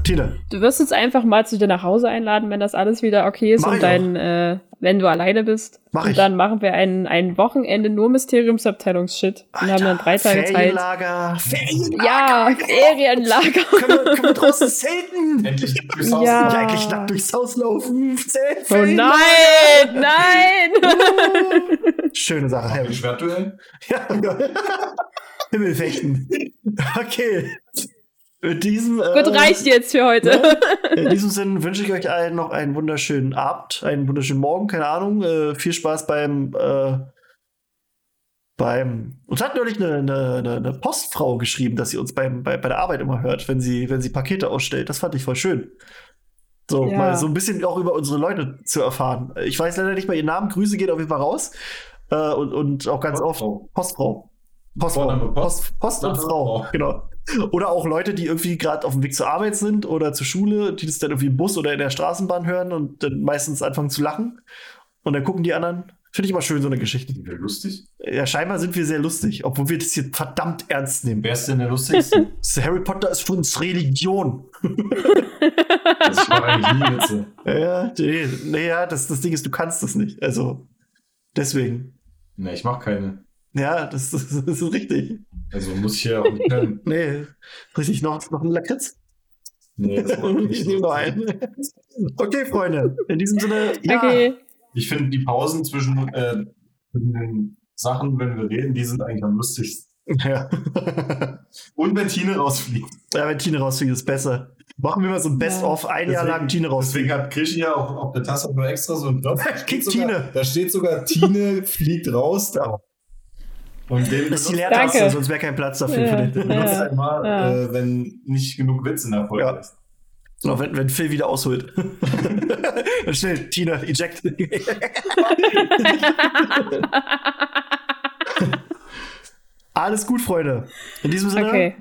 Tine. Du wirst uns einfach mal zu dir nach Hause einladen, wenn das alles wieder okay ist Mach und dein, äh, wenn du alleine bist. Mach und ich. dann machen wir ein, ein Wochenende nur Mysteriumsabteilungs-Shit und haben dann drei Tage Zeit. Ferienlager. Ferienlager. Ja, Ferienlager. Können wir, können wir draußen zelten? Endlich durchs Haus. Ja. Ja, eigentlich nackt durchs Haus laufen. Zelt, Oh Ferienlager. nein, nein! Schöne Sache. Schwertduell? Ja. [LAUGHS] Himmelfechten. [LAUGHS] Okay. Mit diesem, äh, Gut, reicht jetzt für heute. [LAUGHS] in diesem Sinn wünsche ich euch allen noch einen wunderschönen Abend, einen wunderschönen Morgen, keine Ahnung. Äh, viel Spaß beim, äh, beim. Uns hat neulich eine, eine, eine- Postfrau geschrieben, dass sie uns beim, bei, bei der Arbeit immer hört, wenn sie, wenn sie Pakete ausstellt. Das fand ich voll schön. So, Ja. mal so ein bisschen auch über unsere Leute zu erfahren. Ich weiß leider nicht mal ihren Namen. Grüße geht auf jeden Fall raus. Äh, und, und auch ganz oft Postfrau. Postfrau. Post. Und Frau. Genau. Oder auch Leute, die irgendwie gerade auf dem Weg zur Arbeit sind oder zur Schule, die das dann irgendwie im Bus oder in der Straßenbahn hören und dann meistens anfangen zu lachen. Und dann gucken die anderen. Finde ich immer schön, so eine Geschichte. Sind wir lustig? Ja, scheinbar sind wir sehr lustig, obwohl wir das hier verdammt ernst nehmen. Wer ist denn der lustigste? [LAUGHS] Harry Potter ist für uns Religion. [LAUGHS] das ich mache eigentlich Witze. Ja, nee, naja, das, das Ding ist, du kannst das nicht. Also, deswegen. Ne, ich mache keine. Ja, das, das, [LAUGHS] das ist richtig. Also muss ich hier auch nicht können. [LAUGHS] Nee, richtig, noch, noch ein Lakritz? Nee, das [LAUGHS] ich nehme noch einen. Okay, Freunde, in diesem Sinne, ja, Okay. Ich finde die Pausen zwischen, äh, zwischen den Sachen, wenn wir reden, die sind eigentlich am lustigsten. ja. Und wenn Tine rausfliegt. ja, wenn Tine rausfliegt, ist besser. Machen wir mal so ein Best-of, ein Jahr lang Tine rausfliegt. Deswegen hat Krischi ja auch auf der Tasse nur extra so ein Knopf. Da steht sogar- Tine. Da steht sogar, Tine fliegt raus. Da. Und den das ist die Leertaste, sonst wäre kein Platz dafür. Ja, für den. Benutzt ja. einmal, ja. äh, wenn nicht genug Witz in der Folge ja. ist. Noch wenn, wenn Phil wieder ausholt. [LAUGHS] Dann schnell, Tina, eject. [LAUGHS] Alles gut, Freunde. In diesem Sinne. Okay.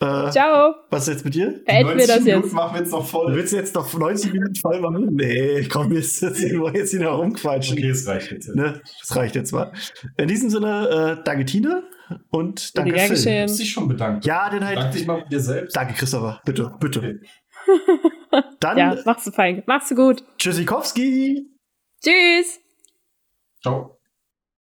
Äh, Ciao. Was ist jetzt mit dir? Beenden wir das Minuten jetzt. machen wir jetzt noch voll. Willst du jetzt noch 90 Minuten voll machen? Nee, komm, jetzt, jetzt, jetzt hier noch rumquatschen. Okay, es reicht jetzt. Ne? Das reicht jetzt mal. In diesem Sinne, äh, danke Tina und danke Phil. Du hast dich schon bedankt. Ja, den halt. Dank dich mal mit dir selbst. Danke, Christopher. Bitte, bitte. Okay. [LAUGHS] Dann. Ja, machst du fein. Machst du gut. Tschüssikowski. Tschüss. Ciao.